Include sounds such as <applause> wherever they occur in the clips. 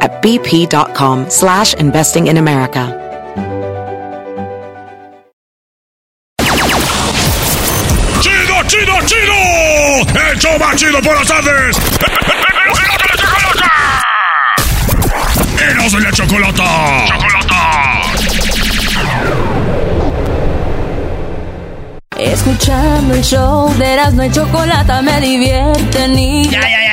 at bp.com slash investing in America. ¡Chido, chido, chido! ¡El show más chido por las tardes! ¡Eros de la chocolata! ¡Chocolata! Escuchando el show de Erasmo y Chocolata me divierten y... Ya, ya, ya, ya, ya.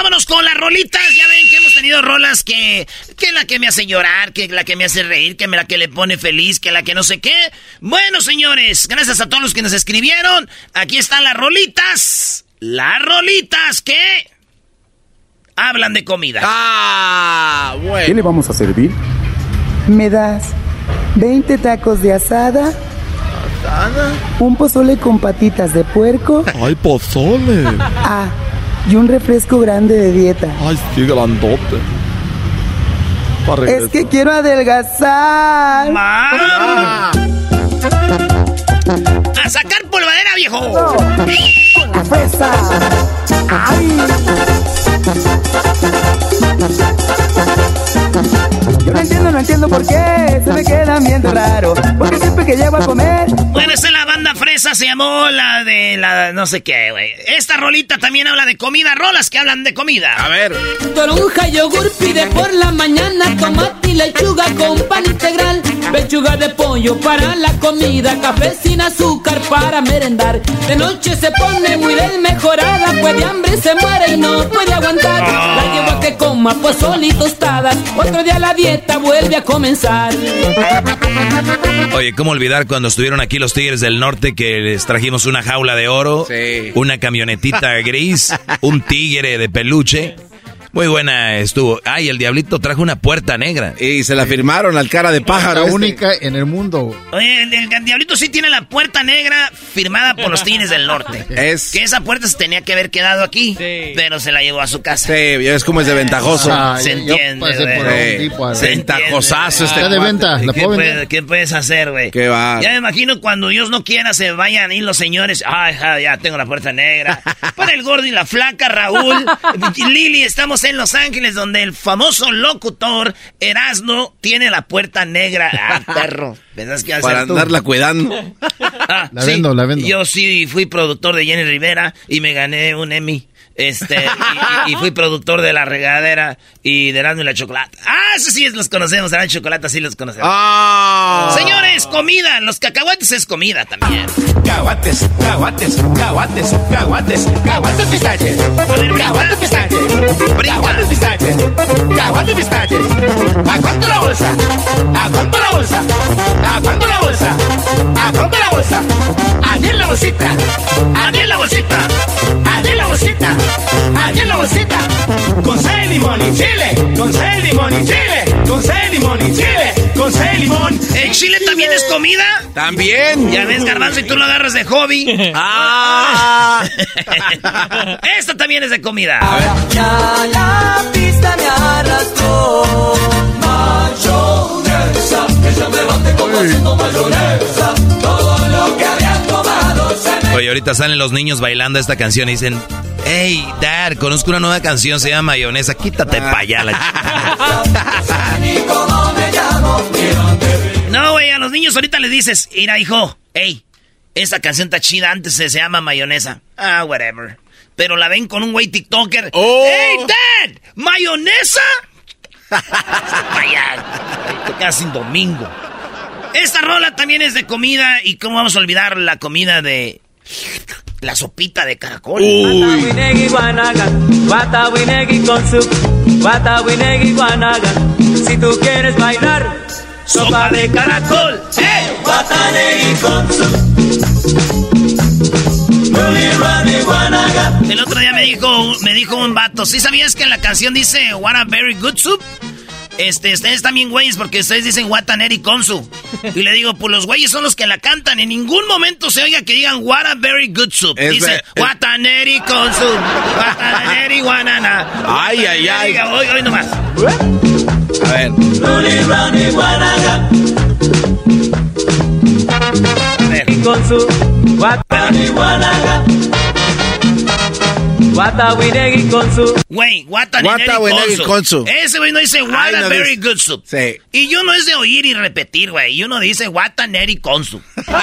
Vámonos con las rolitas. Ya ven que hemos tenido rolas que... Que la que me hace llorar, que la que me hace reír, que la que le pone feliz, que la que no sé qué. Bueno, señores, gracias a todos los que nos escribieron. Aquí están las rolitas. Las rolitas que... Hablan de comida. Ah, bueno. ¿Qué le vamos a servir? ¿Me das 20 tacos de asada? ¿Un pozole con patitas de puerco? ¡Ay, pozole! <laughs> Ah, y un refresco grande de dieta. ¡Ay, sí, grandote! Es que quiero adelgazar. ¡Ma! ¡A sacar polvadera, viejo! Con la fresa. ¡Ay! Yo no entiendo, no entiendo por qué se me quedan viendo raro. Porque siempre que llego a comer. Bueno, esta es la banda fresa, se llamó la de la no sé qué, güey. Esta rolita también habla de comida, rolas que hablan de comida. A ver. Toronja, yogur, pide por la mañana tomate y lechuga con pan integral. Pechuga de pollo para la comida, café sin azúcar para merendar. De noche se pone muy desmejorada, pues de hambre se muere y no puede aguantar. La llevo a que coma pozole y tostadas, otro día la dieta vuelve a comenzar. Oye, ¿cómo olvidar cuando estuvieron aquí los Tigres del Norte que les trajimos una jaula de oro, Sí. una camionetita gris, un tigre de peluche? Muy buena estuvo. Ay, el diablito trajo una puerta negra. Y se la firmaron al cara de pájaro. La este. única en el mundo. Oye, el, el Diablito sí tiene la puerta negra firmada por los Tigres del Norte. <laughs> Es. Que esa puerta se tenía que haber quedado aquí, pero se la llevó a su casa. Sí, ya ves cómo es de ventajoso. Ah, Se yo entiende, tipo. Se entiende. Ventajosazo este Está de venta. ¿La ¿Qué, puede- qué puedes hacer, güey? Qué va. Ya me imagino cuando Dios no quiera se vayan ahí los señores. Ay, ya tengo la puerta negra. <laughs> Para el gordo y la flaca, Raúl. <laughs> Lili, estamos en Los Ángeles, donde el famoso locutor Erasno tiene la puerta negra. <laughs> Ah, perro. ¿Pensás que iba a Para ser tú? andarla cuidando. <laughs> Ah, La vendo, la vendo. Yo sí fui productor de Jenny Rivera y me gané un Emmy. Este, y, y- fui productor de La Regadera y de Erasmo y la Chocolata. Ah, eso sí los conocemos, Erasmo y Chocolata sí los conocemos. ¡Ah! Señores, comida. Los cacahuates es comida también. Caguates, caguates, caguates, caguates, caguates pistaches. Caguates pistaches. Caguates pistaches. Caguates pistaches. ¿A cuánto la bolsa? ¿A cuánto la bolsa? ¿A cuánto la bolsa? ¿A cuánto la bolsa? Allí en la bolsita. Allí en la bolsita. Allí en la bolsita. Allí en la bolsita. Con seis limón y chile. Con seis limón y chile. Con seis limón y chile. Con seis limón. ¿El chile también es comida? También. Ya ves, garbanzo, y tú lo agarras de hobby. ¡Ah! <laughs> Esta también es de comida. Ya la pista me arrastró. Mayonesa, ella me bate como haciendo mayonesa. Todo lo que Oye, ahorita salen los niños bailando esta canción y dicen, hey, Dad, conozco una nueva canción, se llama Mayonesa, quítate pa' allá. No, güey, a los niños ahorita les dices, mira, hijo, hey, esta canción está chida, antes se, se llama mayonesa. Ah, whatever. Pero la ven con un güey TikToker. Oh. ¡Hey, Dad! ¿Mayonesa? allá. Casi domingo. Esta rola también es de comida. ¿Y cómo vamos a olvidar la comida de la sopita de caracol? Watawinegi guanaga, watawinegi con su, watawinegi guanaga. Si tú quieres bailar, sopa de caracol. ¡Eh! Con su. El otro día me dijo, me dijo un vato, ¿sí sabías que en la canción dice What a very good soup? Este, ustedes también güeyes porque ustedes dicen Wataneri Konsu. Y le digo, pues los güeyes son los que la cantan. En ningún momento se oiga que digan What a very good soup. Es Dice ver- Wataneri Konsu. Wataneri Wanana. Ay, ay, ay. Diga, Hoy, hoy nomás. A ver. con su Watawinegi con su. Güey, Wataneri Konsu. Konsu. Ese güey no dice What Ay, a no very dice- good soup. Sí. Y yo no es de oír y repetir, güey. Y uno dice Wataneri Konsu.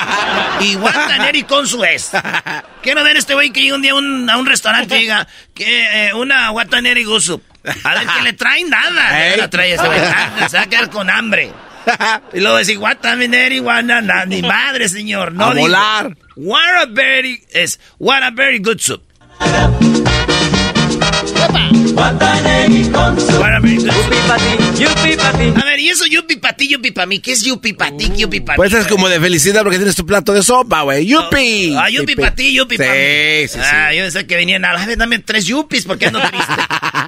<laughs> y Wataneri Konsu es. <laughs> Quiero ver este güey que llegue un día a un, a un restaurante y diga que eh, una Wataneri Gusu. A ver qué le traen nada. <laughs> ¿Qué le trae ese güey? Ah, Se va a quedar con hambre. Y luego decir Wataneri Wanana. Ni madre, señor. No A digo. volar. What a very es what a very good soup. A ver, y eso yupi pa' ti, yupi pa' mí. ¿Qué es yupi pa' ti, yupi pa' Pues es como de felicidad porque tienes tu plato de sopa, güey. ¡Yupi! Ah, yupi pa' ti, yupi pa' mí. Sí, sí, sí. Ah, yo pensé que venían a... Ver, dame tres yupis porque ando triste.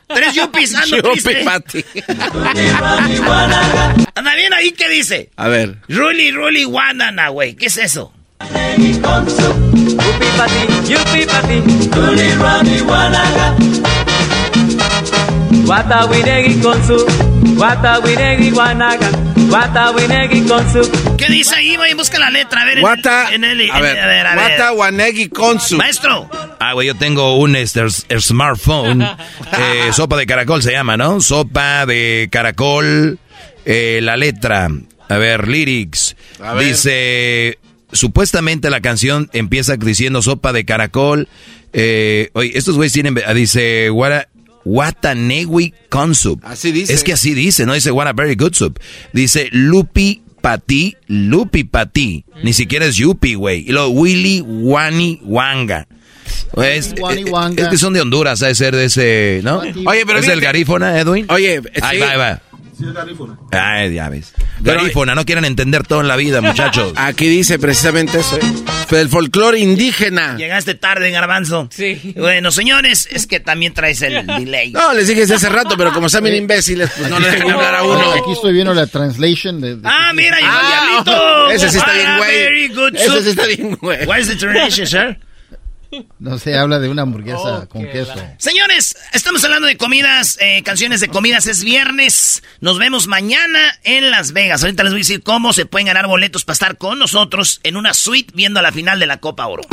tres yupis, ando <laughs> triste. Yupi pa' ti. <laughs> Anda bien ahí, ¿qué dice? A ver. Ruli, ruli, wanana, güey. ¿Qué es eso? Yupi pa' ti, yupi pa' ti. Tuli rami guanaga. Watawinegi con su. Watawinegi guanaga. Watawinegi con su. ¿Qué dice ahí, güey? Busca la letra. A ver, en- Wata. en el... en- A ver. a ver, a ver. Wata Wanegi Konsu. Maestro. Ah, güey, yo tengo un este, el smartphone. <laughs> Eh, sopa de caracol se llama, ¿no? Sopa de caracol. eh, la letra. A ver, lyrics. A ver. Dice. Supuestamente la canción empieza diciendo sopa de caracol. Eh, oye, estos güeyes tienen. Dice. What Watanewi Consup. Así dice. Es que así dice, no dice what a very good soup. Dice Lupi Pati, Lupi Pati. Ni siquiera es Yupi, güey. Y luego Willy Wani Wanga. Es, Wani es- Wanga. es que son de Honduras, ha de ser de ese, ¿no? Oye, pero ¿Es el garífona, Edwin? Oye, Ahí sí. va, ahí va. Ay, ya ves. Garífona, no quieran entender todo en la vida, muchachos. <laughs> Aquí dice precisamente eso, ¿eh? El folclore indígena. Llegaste tarde, garbanzo. Sí. Bueno, señores, es que también traes el delay. No, les dije desde hace rato, pero como están bien imbéciles, pues no les dejan <laughs> hablar a uno. Aquí estoy viendo la translation de... de- Ah, mira, llegó Ah, el diablito. ese sí está bien, Ah, güey. Very good Ese sí está bien, güey. What is the translation, sir? No sé, habla de una hamburguesa con queso. Señores, estamos hablando de comidas, eh, canciones de comidas. Es viernes. Nos vemos mañana en Las Vegas. Ahorita les voy a decir cómo se pueden ganar boletos para estar con nosotros en una suite viendo la final de la Copa Oro.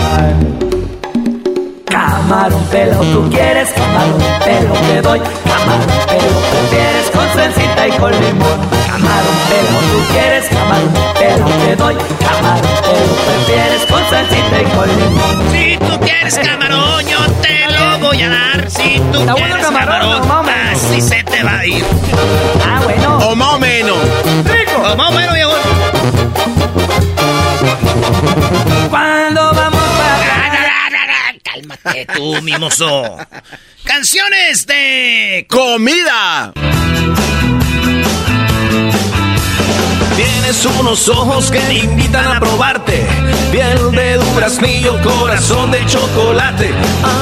Camarón pelo, tú quieres camarón pelo, te doy camarón pelo, prefieres con salsita y con limón. Camarón pelo, tú quieres camarón pelo, te doy camarón pelo, prefieres con salsita y con limón. Si tú quieres camarón, yo te lo voy a dar. Si tú Está bueno quieres camarón, camarón, no mames. así se te va a ir. Ah, bueno. O más o menos. Oh, más o menos, viejo. ¿Cuándo vamos para Cálmate tú, mimoso. Canciones de... ¡Comida! Tienes unos ojos que te invitan a probarte. Piel de duraznillo, corazón de chocolate.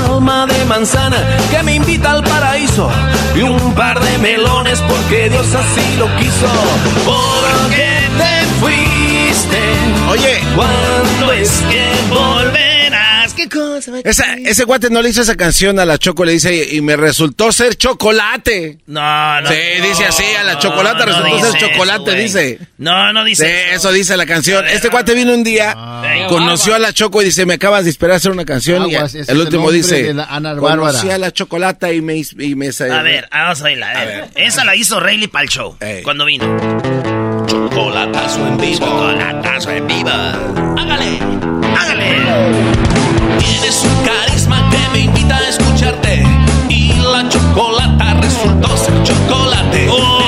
Alma de manzana que me invita al paraíso. Y un par de melones porque Dios así lo quiso. ¿Por qué te fuiste? Oye, ¿Cuándo es que volverás? ¿Qué cosa? esa, ese guate no le hizo esa canción a la Choco, le dice, y me resultó ser chocolate. No, no. Sí, dice así, a la chocolate resultó ser chocolate, dice. No, no Sí, dice eso dice la canción. Este cuate vino un día, conoció a la Choco y dice, me acabas de esperar a hacer una canción. y Aguas, el el último dice, conocí a la chocolata y me... Y me A ver, vamos a oírla. A ver. Esa la hizo Rayleigh para el show. Ey. Cuando vino. Chocolatazo en vivo. Chocolatazo en. Hágale. Hágale. Tienes un carisma que me invita a escucharte. Y la chocolata resultó ser chocolate. Oh,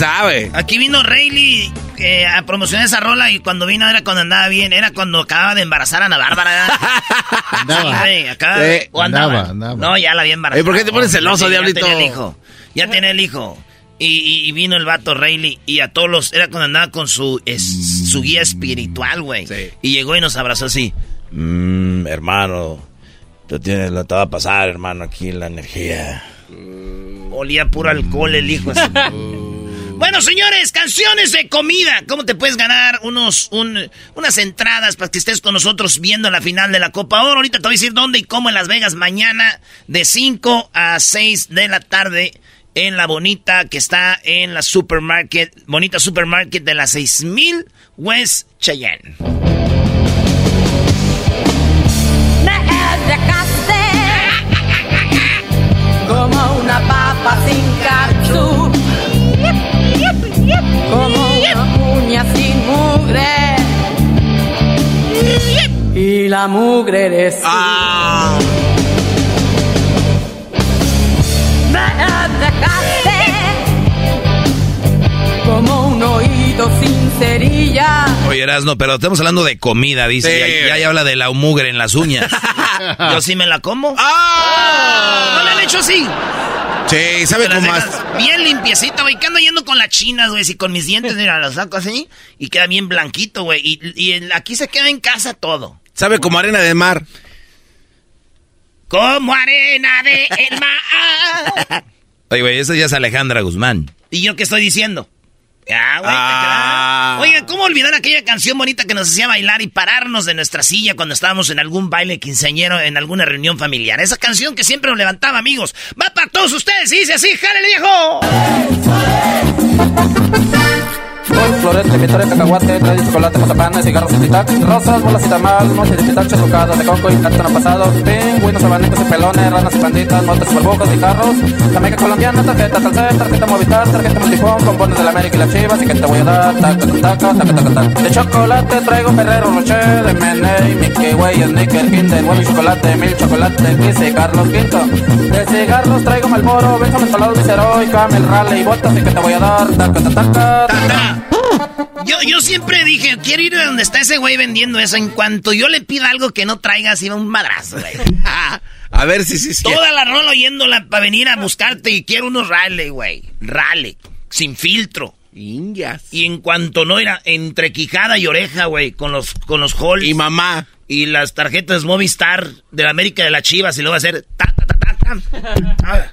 Nadie sabe. Aquí vino Rayleigh eh, a promocionar esa rola y cuando vino era cuando andaba bien. Era cuando acababa de embarazar a Ana Bárbara. <laughs> Andaba. Sí, acaba- Eh, o andaba. andaba, andaba. No, ya la había embarazado. Eh, ¿por qué te pones celoso, Sí, diablito? Ya tenía el hijo. Ya tenía el hijo. Y, y- y vino el vato Rayleigh y a todos los... Era cuando andaba con su, es- su guía espiritual, güey. Y llegó y nos abrazó así. Mmm, hermano. Tú tienes, lo te va a pasar, hermano, aquí la energía. Olía puro alcohol el hijo. así. <laughs> Bueno, señores, canciones de comida. ¿Cómo te puedes ganar unos, un- unas entradas para que estés con nosotros viendo la final de la Copa Oro? Ahorita te voy a decir dónde y cómo en Las Vegas mañana de 5 a 6 de la tarde en la Bonita que está en la Supermarket, Bonita Supermarket de la 6000 West Cheyenne. Como una papa sin como una uña sin mugre. Y la mugre eres tú. Me dejaste como un oído sin cerilla. Oye, Erasno, pero estamos hablando de comida, dice. Sí. Ya, ya habla de la mugre en las uñas. <laughs> Yo sí me la como. ¡Ah! ¿No le han hecho así? Sí, sabe cómo más. bien limpiecita, güey. Que ando yendo con las chinas, güey. Si con mis dientes, mira, las saco así y queda bien blanquito, güey. Y, aquí se queda en casa todo. Sabe como arena de mar. Como arena de el mar. <laughs> Oye, güey, esa ya es Alejandra Guzmán. ¿Y yo qué estoy diciendo? Güey, Ah. creas. Oigan, ¿cómo olvidar aquella canción bonita que nos hacía bailar y pararnos de nuestra silla cuando estábamos en algún baile quinceañero, en alguna reunión familiar? Esa canción que siempre nos levantaba, amigos. Va para todos ustedes y dice así, ¡jálele, viejo! Con florete, vitores, cacahuate, trae chocolate, mazapán, cigarros y tic-tac, rosas, bolas y tamal, noche de pitache, sucadas de coco y cartón pasado, pingüinos, abanitos y pelones, ranas y panditas, motos, burbujas y carros, Jamaica colombiana, tarjeta Telcel, tarjeta Movistar, tarjeta Multifón, pompones de la América y las chivas, y que te voy a dar, taca, taca, taca, taca, taca, taca. De chocolate traigo Ferrero Rocher, Meney, Mickey Way, Snicker, Kinder, Bueno y Chocolate, Mil Chocolate, y Carlos Quinto. De cigarros traigo Malboro, Benjamin Colado, Viceroy, Camel, Raleigh, Botas, y que te voy a dar, taca, taca, taca. Yo, yo siempre dije, quiero ir a donde está ese güey vendiendo eso. En cuanto yo le pida algo que no traiga, así va un madrazo, güey. <laughs> A ver si sí, sí. Toda la rola oyéndola para venir a buscarte y quiero unos Raleigh, güey. Raleigh, sin filtro. Indias. Y en cuanto no era entre quijada y oreja, güey, con los con los halls. Y mamá. Y las tarjetas Movistar de la América de las Chivas y luego va a hacer ta ta ta ta. ta.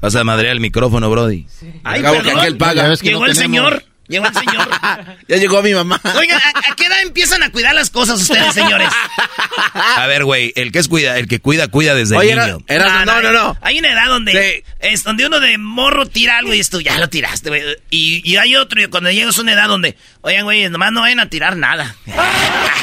Vas a madrear el micrófono, Brody. Ay, Acabo que perdón. aquel paga. Ya ves que Llegó no el tenemos. señor. Llegó el señor. <laughs> Ya llegó mi mamá. Oigan, ¿a, a qué edad empiezan a cuidar las cosas ustedes, señores? A ver, güey, el que es cuida, el que cuida, cuida desde Oye, niño. era- no, no, no. Hay una edad donde Sí. es donde uno de morro tira algo y esto ya lo tiraste, güey. Y, y hay otro, y cuando llegas a una edad donde, oigan, güey, nomás no vayan a tirar nada.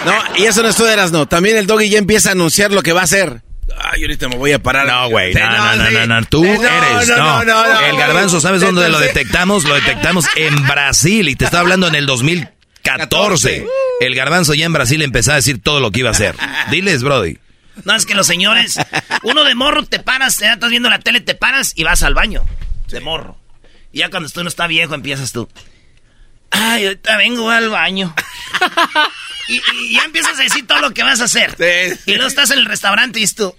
No, y eso no es todo, eras no. También el doggy ya empieza a anunciar lo que va a hacer. Ay, ahorita me voy a parar. No, güey, no, no, no, sí. no, no, tú Eh, eres, no. no, no, no, El no. garbanzo, ¿sabes dónde lo detectamos? Lo detectamos en Brasil y te estaba hablando en el 2014. El garbanzo ya en Brasil empezó a decir todo lo que iba a hacer. Diles, Brody. No, es que los señores, uno de morro te paras, ya estás viendo la tele, te paras y vas al baño. De morro. Y ya cuando tú no está viejo, empiezas tú. Ay, ahorita vengo al baño. <laughs> y, y ya empiezas a decir todo lo que vas a hacer. Sí. Y luego estás en el restaurante y tú.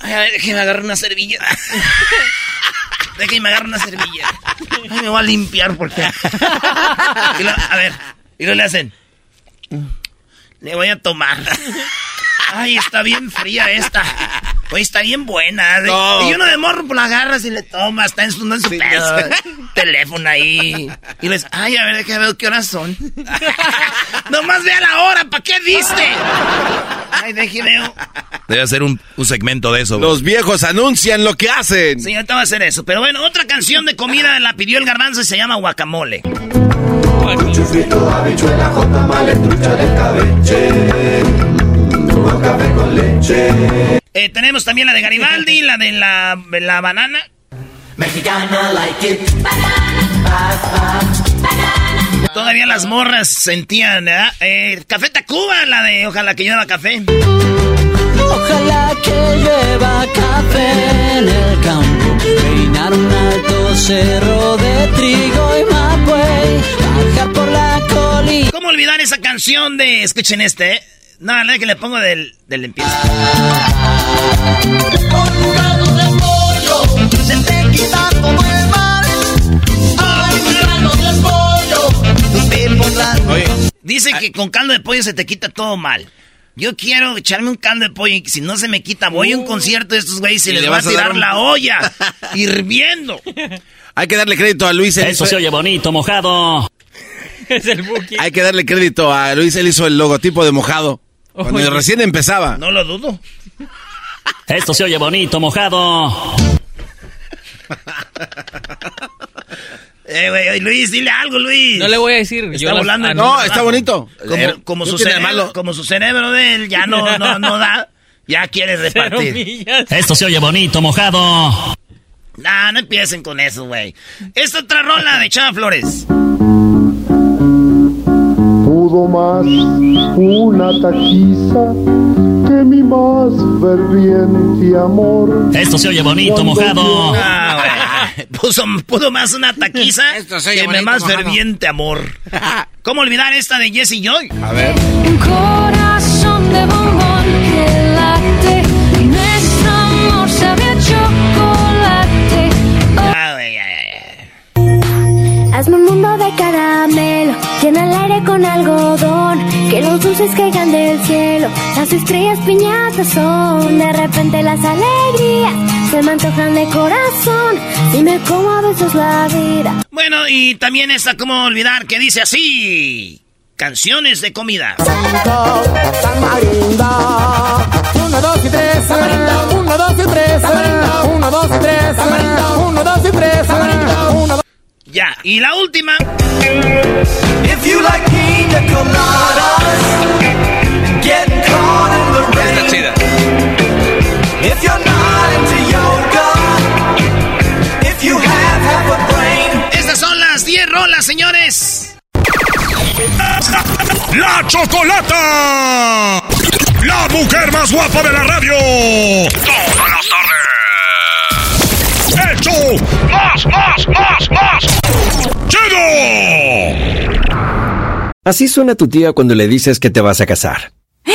Ay, a ver, déjeme agarrar una servilleta. <laughs> déjeme agarrar una servilleta. Ay, me voy a limpiar porque. Y a ver, y luego le hacen. Le voy a tomar. Ay, está bien fría esta. Oye, está bien buena. No. Y uno de morro, pues la agarras y le tomas. Está en su, no en su Sí, pedo. no. Teléfono ahí. Y les, ay, a ver, déjame ver qué horas son. <laughs> Nomás vea la hora, ¿para qué viste? Ay, déjeme. ver. Debe hacer un, un segmento de eso. bro. Los viejos anuncian lo que hacen. Sí, ahorita va a hacer eso. Pero bueno, otra canción de comida la pidió el garbanzo y se llama Guacamole. Chufrito, habichuela, trucha de cabeche. Tuvo café con leche. Eh, tenemos también la de Garibaldi, la de la, la banana. Mexicana like it. Todavía las morras sentían, ¿verdad? Eh, Café Tacuba, la de Ojalá que lleva café. Ojalá que llueva café en el campo, peinar un alto cerro de trigo y olvidar esa canción de... Escuchen este, ¿eh? No, la que le pongo del, del empieza. Se te quita todo el mal. Ay, mi caldo de pollo. Te pondrás. Dice que con caldo de pollo se te quita todo mal. Yo quiero echarme un caldo de pollo y si no se me quita, voy a un concierto de estos güeyes y, Y les le va a vas a dar tirar un- la olla <laughs> hirviendo. Hay que darle crédito a Luis. Eso hizo- se oye bonito, mojado. <laughs> es el Buki. Hay que darle crédito a Luis. Él hizo el logotipo de mojado. Cuando Oye. recién empezaba. No lo dudo. Esto se oye bonito, mojado. <laughs> Eh, güey, Luis, dile algo, Luis. No le voy a decir. Está yo las- volando. ah, No, está bonito. Como, Eh, como ¿qué su cerebro, malo? como su cerebro de él ya no, no, no da, ya quiere repartir. Esto se oye bonito, mojado. Nah, no empiecen con eso, güey. Esta otra rola de Chava Flores. Pudo más una taquiza que mi más ferviente amor. Esto se oye bonito, mojado. Ah, güey. <laughs> Puso, pudo más una taquiza <laughs> Esto se oye que mi más mojado. ferviente amor. <laughs> ¿Cómo olvidar esta de Jesse Joy? A ver. Un corazón de bombón llena el aire con algodón, que los dulces caigan del cielo, las estrellas piñatas son, de repente las alegrías se me antojan de corazón, si me como a besos la vida. Bueno, y también esta, ¿cómo olvidar? Que dice así. Canciones de comida. Uno, dos y tres. Uno, dos y tres. Uno, dos y tres. Uno, dos y tres. Ya, y la última. If you like pina coladas, getting caught in the rain. Está chida. If you're not into yoga, if you have half a brain. Estas son las 10 rolas, señores. ¡La Chocolata! ¡La mujer más guapa de la radio! ¡Todas las ¡Más, más, más, más! ¡Chido! Así suena tu tía cuando le dices que te vas a casar. <gasps>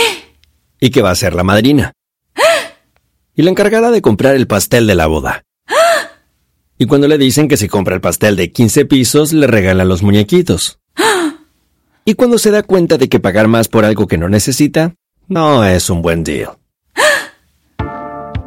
Y que va a ser la madrina. <gasps> Y la encargada de comprar el pastel de la boda. <gasps> Y cuando le dicen que si compra el pastel de 15 pisos, le regalan los muñequitos. Y cuando se da cuenta de que pagar más por algo que no necesita, no es un buen deal.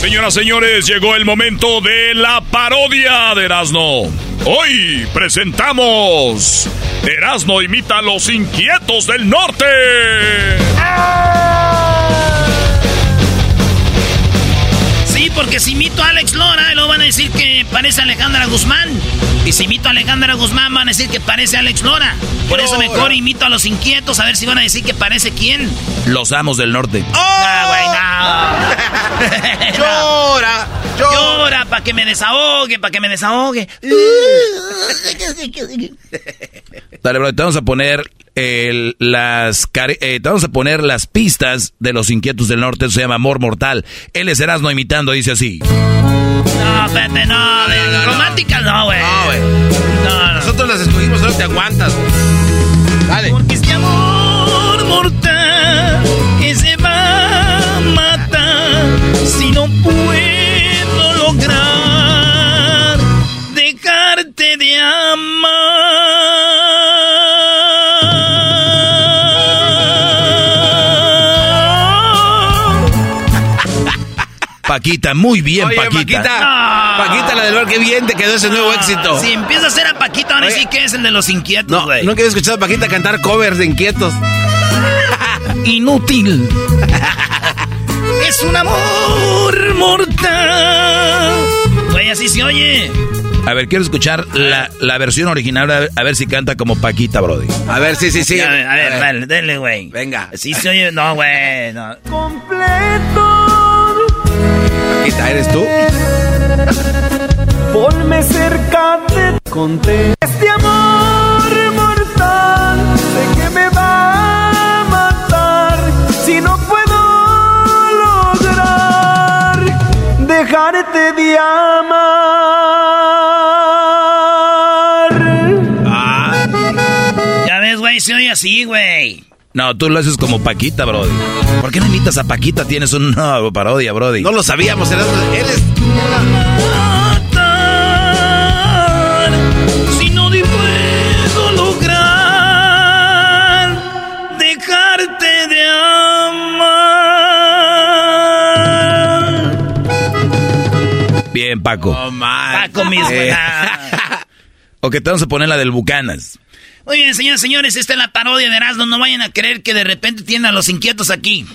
Señoras, señores, llegó el momento de la parodia de Erasmo. Hoy presentamos Erasmo imita a los inquietos del norte. Sí, porque si imito a Alex Lora, luego van a decir que parece Alejandra Guzmán. Y si imito a Alejandra Guzmán, van a decir que parece Alex Lora. Por eso mejor imito a los inquietos, a ver si van a decir que parece quién. Los amos del norte. Ah, güey, no. <laughs> llora, llora. para que me desahogue, para que me desahogue. Dale, bro, te vamos a poner el- las eh, te vamos a poner las pistas de los inquietos del norte. Eso se llama Amor Mortal. Él es Erasmo imitando, dice así. No, espérate, no, de románticas no, güey. No, güey. No, nosotros las escogimos, solo te aguantas. Wey. Dale. Porque este amor mortal que se va a matar si no puedo lograr dejarte de amar. Paquita, muy bien, Oye, Paquita. Paquita. Paquita, la del bar, qué bien te quedó ese nuevo éxito. Si empieza a ser a Paquito, ahora Oye. sí que es el de los inquietos, No, güey. nunca había escuchado a Paquita cantar covers de inquietos. <laughs> Inútil. <laughs> es un amor mortal. Güey, así se oye. A ver, quiero escuchar la, la versión original, a ver, a ver si canta como Paquita, Brody. A ver, sí, sí, sí. A ver, a ver, dale, dale, güey. Venga. Sí se oye, no, güey. No. Paquita, ¿eres tú? Ponme cerca de conté este amor mortal sé que me va a matar si no puedo lograr dejarte de amar. Ya ves, güey, se oye así, güey. No, tú lo haces como Paquita, Brody. ¿Por qué no imitas a Paquita? Tienes una parodia, Brody. No lo sabíamos, era- él es... Si no puedo lograr dejarte de amar. Bien, Paco. Paco mismo. Eh. <laughs> <laughs> O que te vamos a poner la del Bucanas. Bien, señores, señores, esta es la parodia de Erasmo. No vayan a creer que de repente tienen a los inquietos aquí.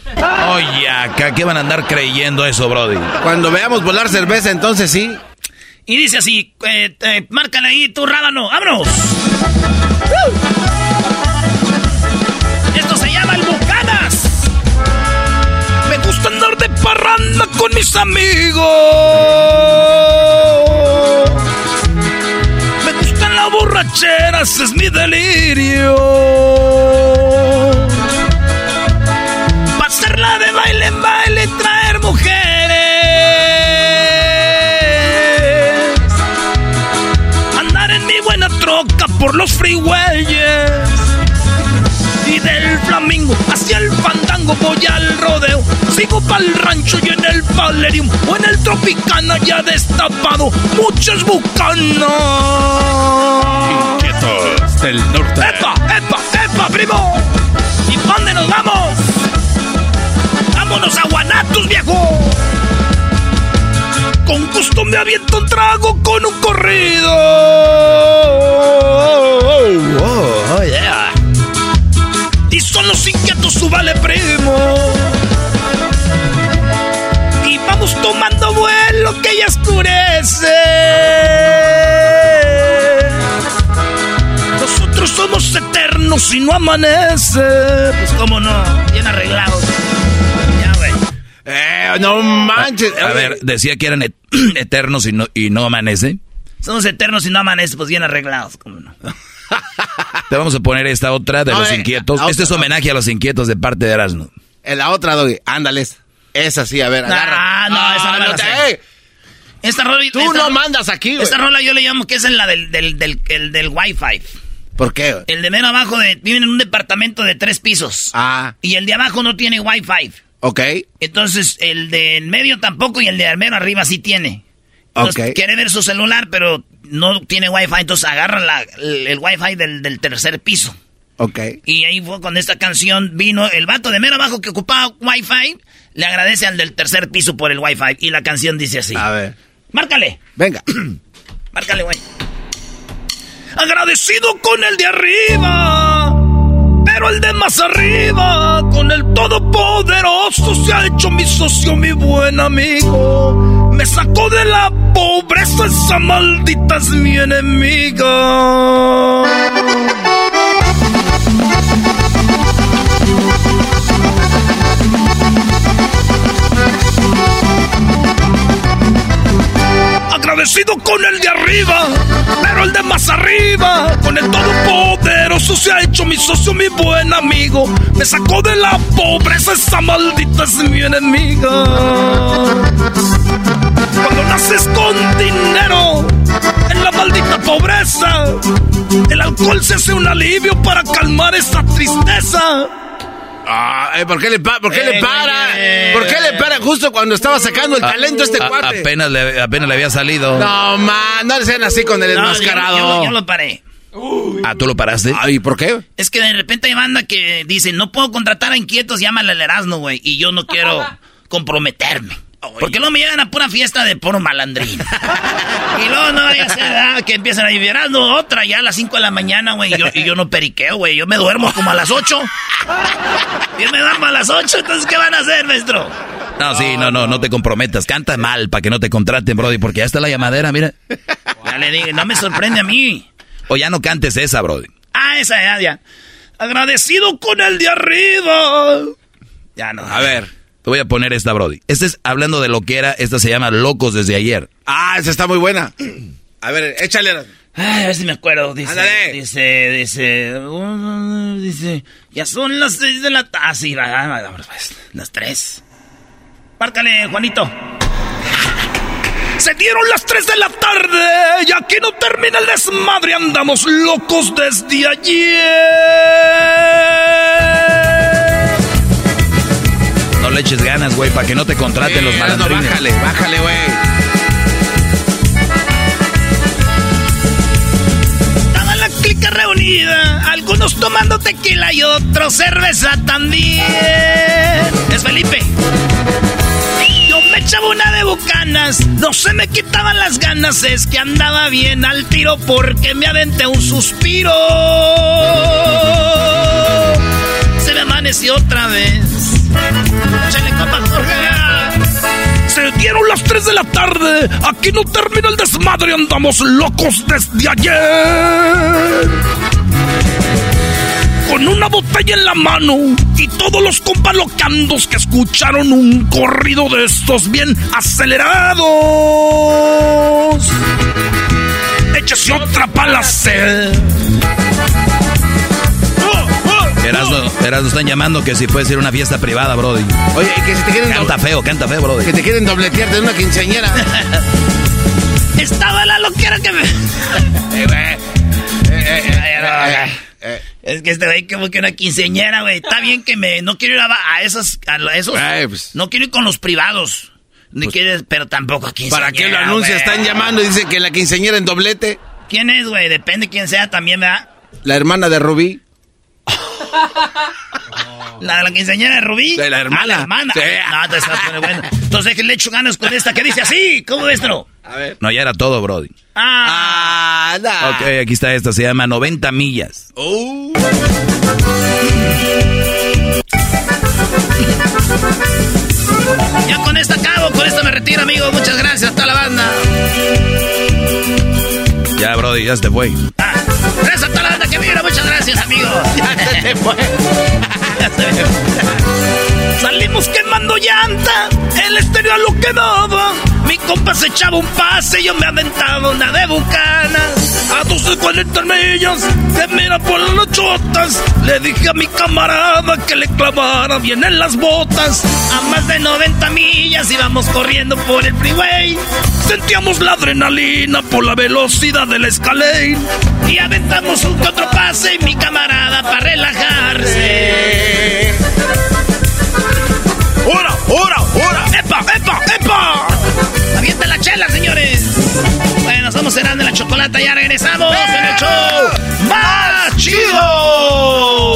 Oye, acá, ¿qué van a andar creyendo eso, Brody? Cuando veamos volar cerveza, entonces sí. Y dice así, eh, eh, márcale ahí tu rábano, ¡vámonos! Esto se llama el Bucanas. Me gusta andar de parranda con mis amigos. Las borracheras, es mi delirio. Pasarla de baile en baile, traer mujeres. Andar en mi buena troca por los freeways. Del flamingo hacia el fandango voy al rodeo. Sigo pa'l rancho y en el Valerium o en el Tropicana ya destapado muchas bucanas. Inquietos del norte. ¡Epa, epa, epa, primo! ¿Y dónde nos vamos? ¡Vámonos a Guanatos, viejo! Con gusto me aviento un trago con un corrido. Oh, yeah. Y son los inquietos, su vale primo. Y vamos tomando vuelo que ya oscurece. Nosotros somos eternos y no amanece. Pues cómo no, bien arreglados. Ya, güey. Eh, no manches. A ver, decía que eran et- <clears throat> eternos y no, y no amanece. Somos eternos y no amanece, pues bien arreglados, cómo no. <laughs> <laughs> Te vamos a poner esta otra de No, los eh, inquietos. Este es homenaje a los inquietos de parte de Erasmo. En la otra, Doggy, ándales. Esa sí, a ver, agarra. Ah, no, esa no la te- Esta rola, Tú esta- no mandas aquí, güey. Esta rola yo le llamo que es la del, del, del, el del Wi-Fi. ¿Por qué? El de menos abajo de, viven en un departamento de tres pisos. Ah, Y el de abajo no tiene Wi-Fi. ok. Entonces, el de en medio tampoco y el de al menos arriba sí tiene. Entonces, Ok. quiere ver su celular, pero no tiene Wi-Fi. Entonces, agarra la- el, el Wi-Fi del, del tercer piso. Ok. Y ahí fue cuando esta canción vino. El vato de mero abajo que ocupaba Wi-Fi le agradece al del tercer piso por el Wi-Fi. Y la canción dice así. A ver. Márcale. Venga. <clears throat> Márcale, güey. Agradecido con el de arriba, pero el de más arriba, con el todopoderoso, se ha hecho mi socio, mi buen amigo. Me sacó de la pobreza, esa maldita es mi enemiga. Agradecido con el de arriba, pero el de más arriba, con el todopoderoso se ha hecho mi socio, mi buen amigo. Me sacó de la pobreza, esa maldita es mi enemiga. Cuando naces con dinero, en la maldita pobreza, el alcohol se hace un alivio para calmar esa tristeza. Ah, eh, ¿por qué le, pa- por qué le Eh, para? eh, ¿Por qué le para justo cuando estaba sacando el A- talento este a- cuate? Apenas le, apenas le había salido. No, man, no le sean así con el No, enmascarado. yo- yo- yo lo paré. Ah, ¿tú lo paraste? Ay, ¿por qué? Es que de repente hay banda que dice, no puedo contratar a inquietos, llámale al Erasmo, güey. Y yo no quiero <laughs> comprometerme. Porque luego me llegan a pura fiesta de puro malandrín. <laughs> y luego no vaya a ser ah, que empiezan a vibrando otra ya a las 5 de la mañana, güey. Y yo, y yo no periqueo, güey. Yo me duermo como a las 8. Yo me duermo a las 8, entonces ¿qué van a hacer, maestro? No, sí, no, no, no te comprometas. Canta mal para que no te contraten, Brody, porque ya está la llamadera, mira. Ya le dije, no me sorprende a mí. O ya no cantes esa, Brody. Ah, esa ya, ya. Agradecido con el de arriba. Ya no. A ver, te voy a poner esta, Brody. Esta es hablando de lo que era, esta se llama Locos desde ayer. Ah, esa está muy buena. A ver, échale. Ay, a ver si me acuerdo. Dice, dice, dice, uh, dice, ya son las seis de la tarde. Ah, sí, pues, las tres. Márcale, Juanito. Se dieron las 3 de la tarde y aquí no termina el desmadre. Andamos locos desde ayer. Le eches ganas, güey, para que no te contraten los malandrines. No, bájale, bájale, güey. Estaba la clica reunida, algunos tomando tequila y otros cerveza también. Es Felipe. Yo me echaba una de bucanas, no se me quitaban las ganas, es que andaba bien al tiro porque me aventé un suspiro. Se me amaneció otra vez. Se dieron las 3 de la tarde. Aquí no termina el desmadre. Andamos locos desde ayer. Con una botella en la mano y todos los compas locandos que escucharon un corrido de estos bien acelerados. Échese otra pala sed. Erasmo, Erasmo están llamando que si puede ser una fiesta privada, Brody. Oye, que si te quieren... Canta feo, canta feo, Brody. Que te quieren dobletear de una quinceañera. <laughs> Estaba la loquera que me... <laughs> Eh, Es que este güey como que una quinceañera, güey. Está bien que me... No quiero ir a, a esos... A esos pues. No quiero ir con los privados. Ni quieres, pero tampoco a quinceañera, ¿Para qué lo anuncia? Están llamando y dicen que la quinceañera en doblete. ¿Quién es, güey? Depende quién sea también, ¿verdad? La hermana de Rubí. ¿La de la quinceañera de Rubí? De la hermana. Ah, la hermana. Sí. No, te estás poniendo bueno. Entonces, que le echo ganas con esta que dice así. ¿Cómo ves, no? A ver. No, ya era todo, Brody. Ah. Ok, aquí está esta, se llama 90 millas. Oh. Ya con esta acabo, con esta me retiro, amigo. Muchas gracias, hasta la banda. Ya, Brody, ya se fue. Gracias que mira, muchas gracias, amigo. <laughs> <laughs> Salimos quemando llanta, el estéreo a lo que daba. Mi compa se echaba un pase, yo me aventaba una de bucanas. A 12, 40 millas, te mira por las chotas. Le dije a mi camarada que le clavara bien en las botas. A más de 90 millas íbamos corriendo por el freeway. Sentíamos la adrenalina por la velocidad del escalade. Y aventamos un que otro pase y mi camarada para relajarse. ¡Hora, hora, hora! ¡Epa, epa, epa! ¡Avienta la chela, señores! Bueno, somos Serán de la Chocolata, ya regresamos en el show más chido.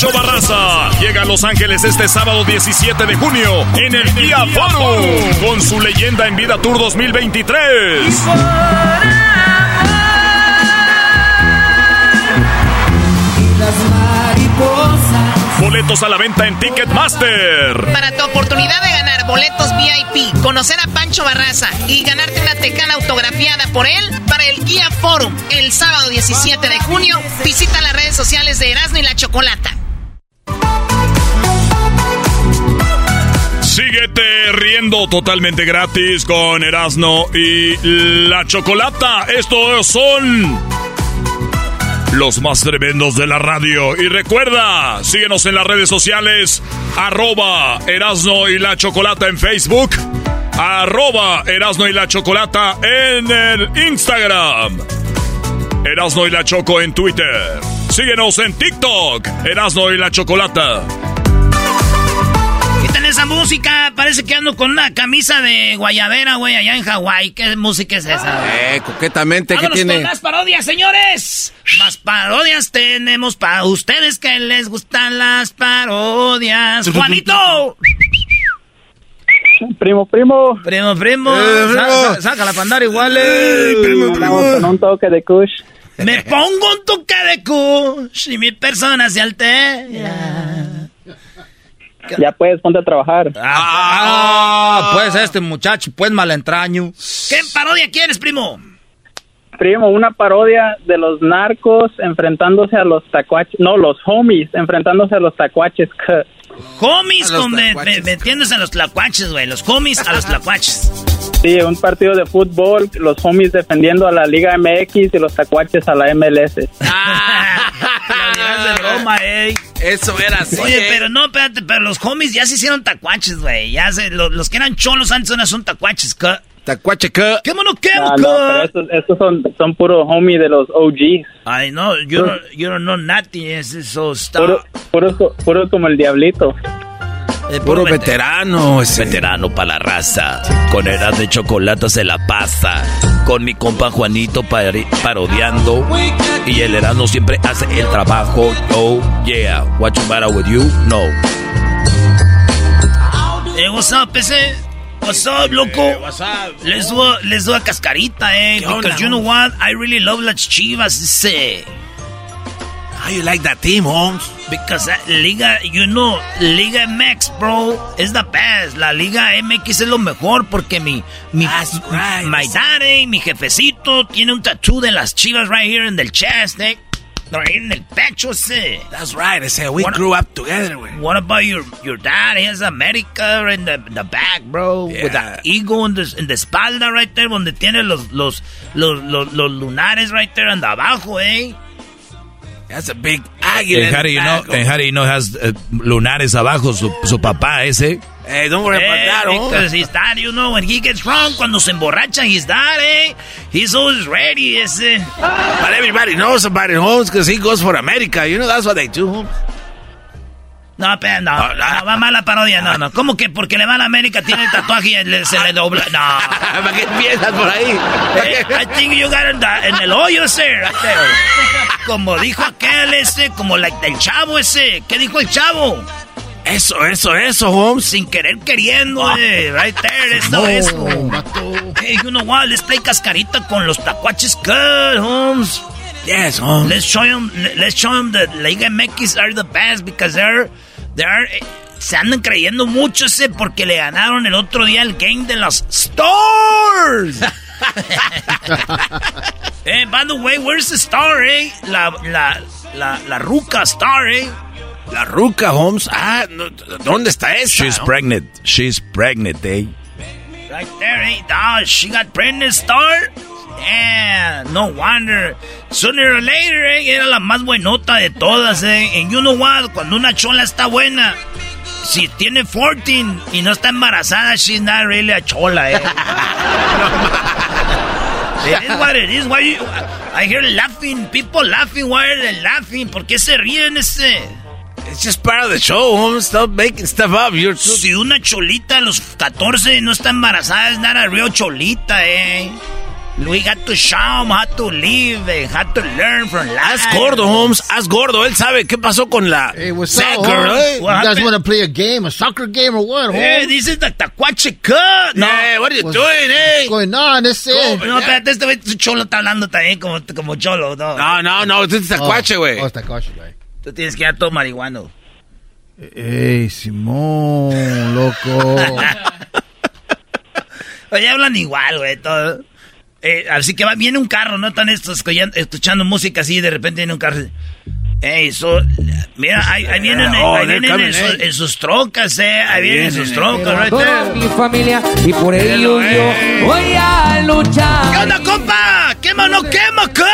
Pancho Barraza llega a Los Ángeles este sábado 17 de junio en el Día Forum con su leyenda en vida Tour 2023. Las mariposas. Boletos a la venta en Ticketmaster. Para tu oportunidad de ganar boletos VIP, conocer a Pancho Barraza y ganarte una tecana autografiada por él para el Guía Forum el sábado 17 de junio, visita las redes sociales de Erasmo y la Chocolata. Síguete riendo totalmente gratis con Erasno y la Chocolata. Estos son los más tremendos de la radio. Y recuerda, síguenos en las redes sociales, arroba Erasno y la Chocolata en Facebook, arroba Erasno y la Chocolata en el Instagram, Erasno y la Choco en Twitter. Síguenos en TikTok, Erasno y la Chocolata. ¿Qué tal esa música? Parece que ando con una camisa de guayabera, güey, allá en Hawái. ¿Qué música es esa? Eh, coquetamente, ¿qué Vámonos tiene? con las parodias, señores. Más parodias tenemos para ustedes que les gustan las parodias. Juanito. Primo, primo. Primo, primo. Eh, primo. Sa- sa- Saca la pandara igual. eh. Vamos con un toque de kush. Me pongo un toque de kush y mi persona se altera. Ya puedes, ponte a trabajar. Ah, pues este muchacho, pues malentraño. ¿Qué parodia quieres, primo? Primo, una parodia de los narcos enfrentándose a los tacuaches. No, los homies enfrentándose a los tacuaches. <laughs> Homies con metiéndose a los tlacuaches, güey. Los homies a los tlacuaches. Sí, un partido de fútbol, los homies defendiendo a la Liga MX y los tacuaches a la MLS. <laughs> de broma, ey. Eso era así. Oye, eh. pero no, espérate, pero los homies ya se hicieron tacuaches, güey. Ya se, lo- los, que eran cholos antes ahora son tacuaches, ¿qué? Tacuache, ¿qué? ¿Qué mono qué, Ah, no, pero estos, estos son, son puro homie de los OGs. Ay, no, yo no, yo no know nothing, es eso. Puro, puro, puro como el diablito. Eh, Puro veterano ese. Veterano para la raza. Con edad de chocolate se la pasa. Con mi compa Juanito pari- parodiando. Y el Erasmo siempre hace el trabajo. Oh, yeah. What you matter with you? No. Eh, what's up, ese? What's up, loco? what's up? Les doy, les doy a cascarita, eh. onda, Because you know what? I really love las chivas, ese. How you like that team, Holmes? Because uh, Liga, you know, Liga MX, bro, is the best. La Liga MX es lo mejor porque mi, mi, my daddy, mi jefecito, tiene un tattoo de las chivas right here in the chest, eh. Right en el pecho, ese. That's right. I said we What- grew up together. güey. What about your your dad? He has America in the, the back, bro. With the eagle in the, in the espalda right there, donde tiene los, los, los, los, los lunares right there and abajo, eh. That's a big águila. In Harry, the you know, back, en Harry, you know, has eh, lunares abajo, su, su papá ese. Hey, don't worry about Eh, that, because his dad, you know, when he gets drunk, cuando se emborracha, his dad, eh, he's always ready, ese. But everybody knows about it, Holmes, because he goes for America. You know, that's what they do, Holmes. No, pero no, Ah, no, va mala parodia, no, no. ¿Cómo que porque le va a la América tiene el tatuaje y le- se le dobla? No. <laughs> ¿Para qué empiezas por ahí? Eh, I think you got it en el hoyo ese, right there. Como dijo aquel ese, como la, el chavo ese. ¿Qué dijo el chavo? Eso, eso, eso, Holmes. Sin querer queriendo, eh. Right there, eso, No, eso. Hey, you know what? Let's play cascarita con los tacuaches good, Holmes. Yes, Holmes. Let's show them, let's show them that Liga MX are the best because they're, they're, eh, se andan creyendo mucho ese porque le ganaron el otro día el game de los Stars. <laughs> <laughs> eh, by the way, where's the star, eh? La, la, la, la ruca star, eh? La ruca, Holmes. Ah, no, ¿dónde está esa? She's no? pregnant. She's pregnant, eh. Right there, eh? Ah, she got pregnant star. Yeah, no wonder. Sooner or later, eh, era la más buenota de todas, eh. And you know what? Cuando una chola está buena, si tiene 14 y no está embarazada, she's not really a chola, eh. <laughs> it is what it is. Why you, I hear laughing, people laughing, why are they laughing? ¿Por qué se ríen ese? It's just part of the show, Holmes. Stop making stuff up. You're too... Si una cholita a los 14 no está embarazada, es not a real cholita, eh. We got to show them how to live, and how to learn from life. Haz gordo, Holmes. Haz gordo. Él sabe qué pasó con la Hey, what's soccer, up, Holmes? eh? You guys want to play a game, a soccer game or what, Eh, Holmes? this is the Tacuache Cup. No, Hey, what are you What's doing, eh? going on? This is... no, espérate, este güey, cholo está hablando también como, como cholo, ¿no? No, no, no. Este es tacuache, güey. Oh, it's Tacuache, güey. Tú tienes que ir a todo marihuano. Ey, Simón, loco. <laughs> Oye, hablan igual, güey, todo. Eh, así que va, viene un carro, ¿no? Están estos escuchando, música así de repente viene un carro. Ey, so, mira, ahí, ahí vienen, Oh, ahí vienen coming, en, su- en sus trocas, eh. Ahí vienen en sus trocas, there. mi familia y por ello eh. yo voy a luchar. ¿Qué onda, compa? ¿Quema o no quema, cut?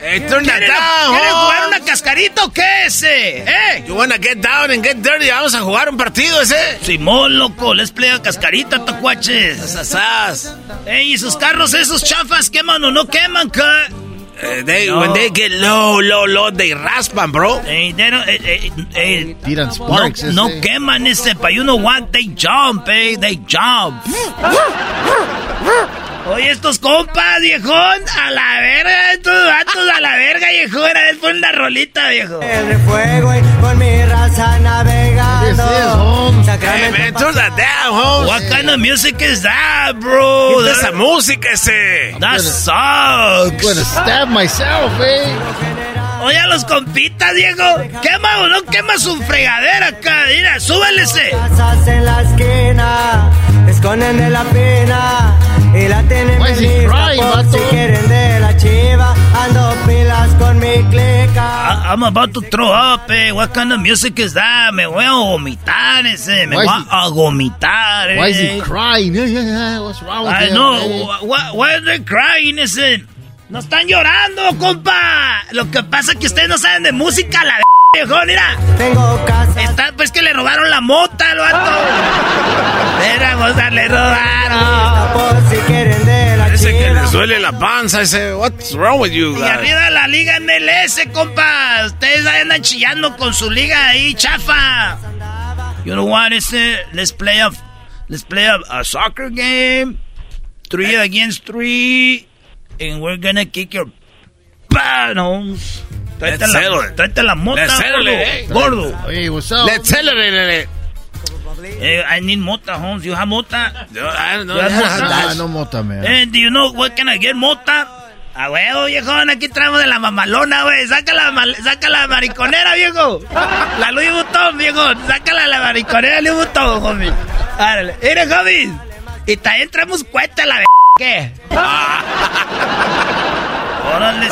Hey, turn that ¿Quieren, down, ¿quieren jugar Holmes. una cascarita o qué ese? ¿Eh? You wanna get down and get dirty? Vamos a jugar un partido ese. Simón, loco, les playa cascarita, tacuaches. Asas. Ey, ¿y sus carros esos chafas queman o no queman, cut? Eh, they, No. When they get low, low, low, they raspan, bro. Ey, they don't- eh, eh, eh, Tiran no, sparks. no ese. queman ese, pa' you know what, they jump, eh, they jump. <laughs> Oye, estos compas, viejón, a la verga, estos vatos a la verga, viejón, a ver, pon una rolita, viejo. El fuego y con mi raza navegando. This is, Holmes. Hey, man, turn that down, Holmes. What kind of music is that, bro? ¿Qué es esa música ese? That I'm sucks. gonna stab myself, eh? Oye, a los compitas, Diego. ¿Quema o no quema su fregadera acá? Mira, súbele ese. Casas en la esquina, esconden de la pena. Y la tienen Why is he lista crying, por si quieren de la chiva. Ando pilas con mi clica. I- I'm about to throw up, eh. What kind of music is that? Me voy a vomitar ese. Me Why voy is a vomitar, eh. Why is he crying? Yeah, yeah, yeah. What's wrong with I him? know. eh? Wh- wh- Why are they crying, ese? No están llorando, compa. Lo que pasa es que ustedes no saben de música, la viejo, mira. Tengo casa. Está, pues que le robaron la mota al vato. <laughs> Mira, moza, le robaron. Por si quieren de la Ese que les duele la panza, ese. What's wrong with you Y guys? arriba la liga MLS, compa. Ustedes ahí andan chillando con su liga ahí, chafa. You know what, ese? Let's play a, let's play a, a soccer game. Three against three. And we're gonna kick your panos. Tráete la, tráete la mota, Let's gordo. it, eh. Gordo. Hey, what's up? Let's celebrate it. Eh, I need mota, Holmes. You have mota? No, I don't know. <laughs> Mota? no mota, man. Eh, do you know what can I get, mota? A huevo, viejón, aquí traemos de la mamalona, güey. Saca la, mal- saca la mariconera, viejo. La Louis Vuitton, viejo. Sácala la mariconera Louis Vuitton, homie. Árale. Mire, homie. Y también traemos cuenta la b... ¿Qué? <laughs> Órale,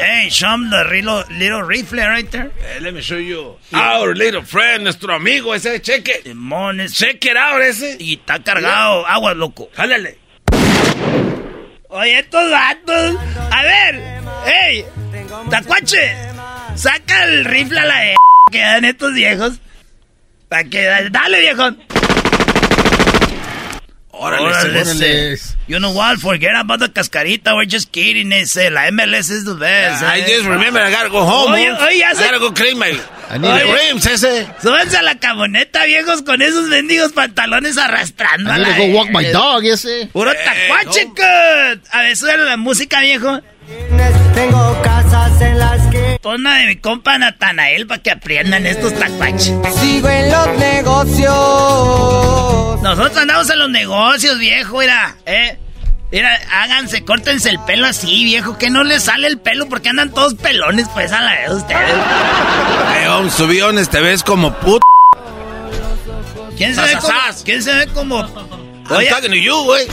Hey, show 'em the little, little rifle right there. Eh, let me show you. Our little friend, nuestro amigo ese. Check it. Simón, es- Check it out ese. Y está cargado. Agua, loco. Jálale. Oye, estos vatos. A ver, hey, Tacuache, saca el rifle a la de que dan estos viejos. Pa' que dale, viejón. Órale, Órale. You know what? Forget about the cascarita. We're just kidding. Ese. La MLS is the best. I eh. just remember I gotta go home. Oye, oye, I gotta go clean my I need my to- rims ese. Súbanse a la camioneta, viejos, con esos mendigos pantalones arrastrando. I a need la to go walk my dog, ese. Puro Eh, tacuache, no. cut. A ver, súbele la música, viejo. Tengo casas en la esquina. Pon la de mi compa Natanael para que aprendan estos tacuaches. Sigo en los negocios. Nosotros andamos en los negocios, viejo, mira, eh. Mira, háganse, córtense el pelo así, viejo, que no les sale el pelo porque andan todos pelones, pues, a la vez ustedes. Eh, to be honest, te ves como puto. ¿Quién se ve como. ¿quién se ve como, oye, güey.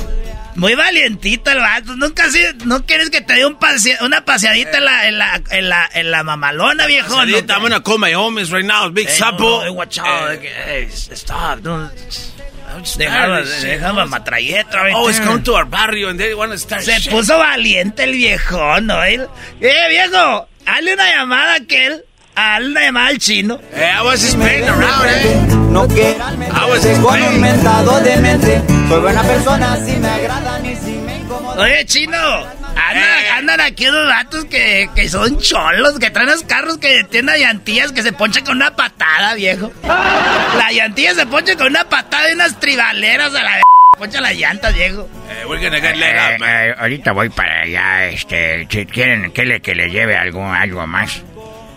muy valientito el vato, nunca así, no quieres que te dé un una paseadita en la, en la, en la, en la mamalona, viejo, ¿no? I'm gonna call my homies right now, Big Sapo. no, no, watch out, Eh, hey, stop, don't, Dejaba, dejaba matralleta. Oh, it's come to our barrio and they want to start Se shit. puso valiente el viejón, ¿no? Él- Eh, viejo, hazle una llamada a aquel, hazle una llamada al chino. Eh, I was just playing around, eh. No quieran I was just con un playing. mentado de mente. Soy buena persona, si me agradan y si me incomodan. Oye, chino, andan, andan aquí unos vatos que, que son cholos, que traen los carros que tienen llantillas que se ponchan con una patada, viejo. La llantilla se poncha con una patada y unas tribaleras a la Poncha las llantas, viejo. Eh, we're gonna get leg up, man. Eh, ahorita voy para allá, este, si quieren que le, que le lleve algo, algo más.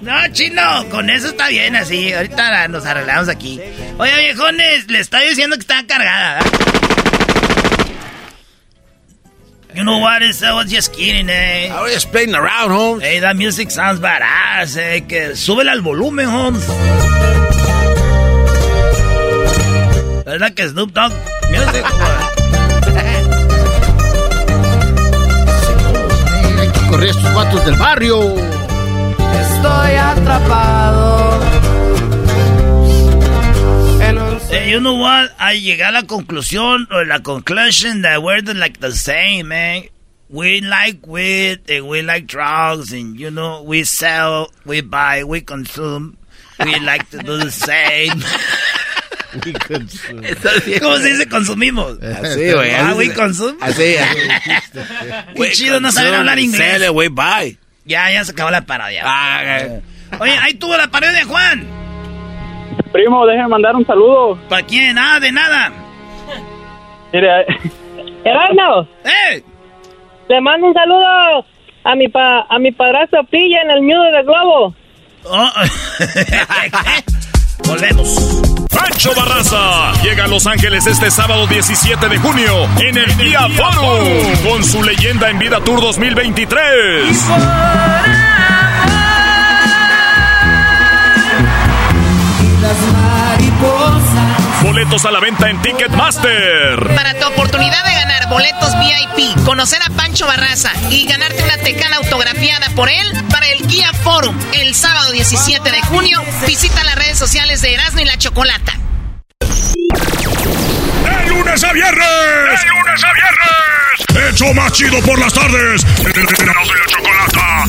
No, chino, con eso está bien así. Ahorita nos arreglamos aquí. Oye, viejones, le estoy diciendo que está cargada. ¿verdad? You know what? Is, I was just kidding, eh. I was just playing around, Holmes. Hey, that music sounds badass, eh. Que súbele al volumen, Holmes. ¿Verdad que Snoop Dogg? Music, <laughs> Hay que correr a estos vatos del barrio. Estoy atrapado. You know what? I llegué a la conclusión, or la conclusion that we're the, like the same, man. We like weed and we like drugs and, you know, we sell, we buy, we consume. We <laughs> like to do the same. <laughs> ¿Cómo se dice consumimos? Así, güey. Ah, así we consume. Así, así. <laughs> Qué chido no saber hablar inglés. Sale, güey, bye. Ya, ya se acabó la parodia. Ah, Oye, ahí tuvo la parodia, Juan. Primo, déjeme mandar un saludo. ¿Para quién? Nada, de nada. Mire, Erasmo, ¡Eh! le mando un saludo a mi pa, a mi padrastro Pilla en el nudo del globo. Oh. <laughs> Volvemos. Pancho Barraza llega a Los Ángeles este sábado 17 de junio en el Día Forum con su leyenda en vida Tour 2023. las Boletos a la venta en Ticketmaster. Para tu oportunidad de ganar boletos VIP, conocer a Pancho Barraza y ganarte una tecana autografiada por él para el Guía Forum el sábado 17 de junio, visita las redes sociales de Erasmo y la Chocolata. ¡De lunes a viernes! ¡De lunes a viernes! ¡Hecho más chido por las tardes! ¡Erasmo y la Chocolata!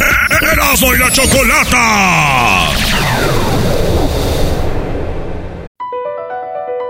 ¡Erasmo y la Chocolata!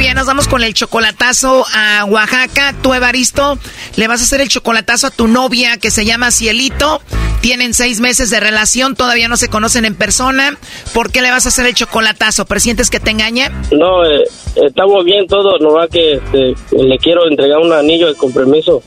bien, nos vamos con el chocolatazo a Oaxaca. Tú, Evaristo, le vas a hacer el chocolatazo a tu novia que se llama Cielito. Tienen seis meses de relación, todavía no se conocen en persona. ¿Por qué le vas a hacer el chocolatazo? ¿Presientes que te engañe? No, eh, estamos bien todos, no va que este, le quiero entregar un anillo de compromiso.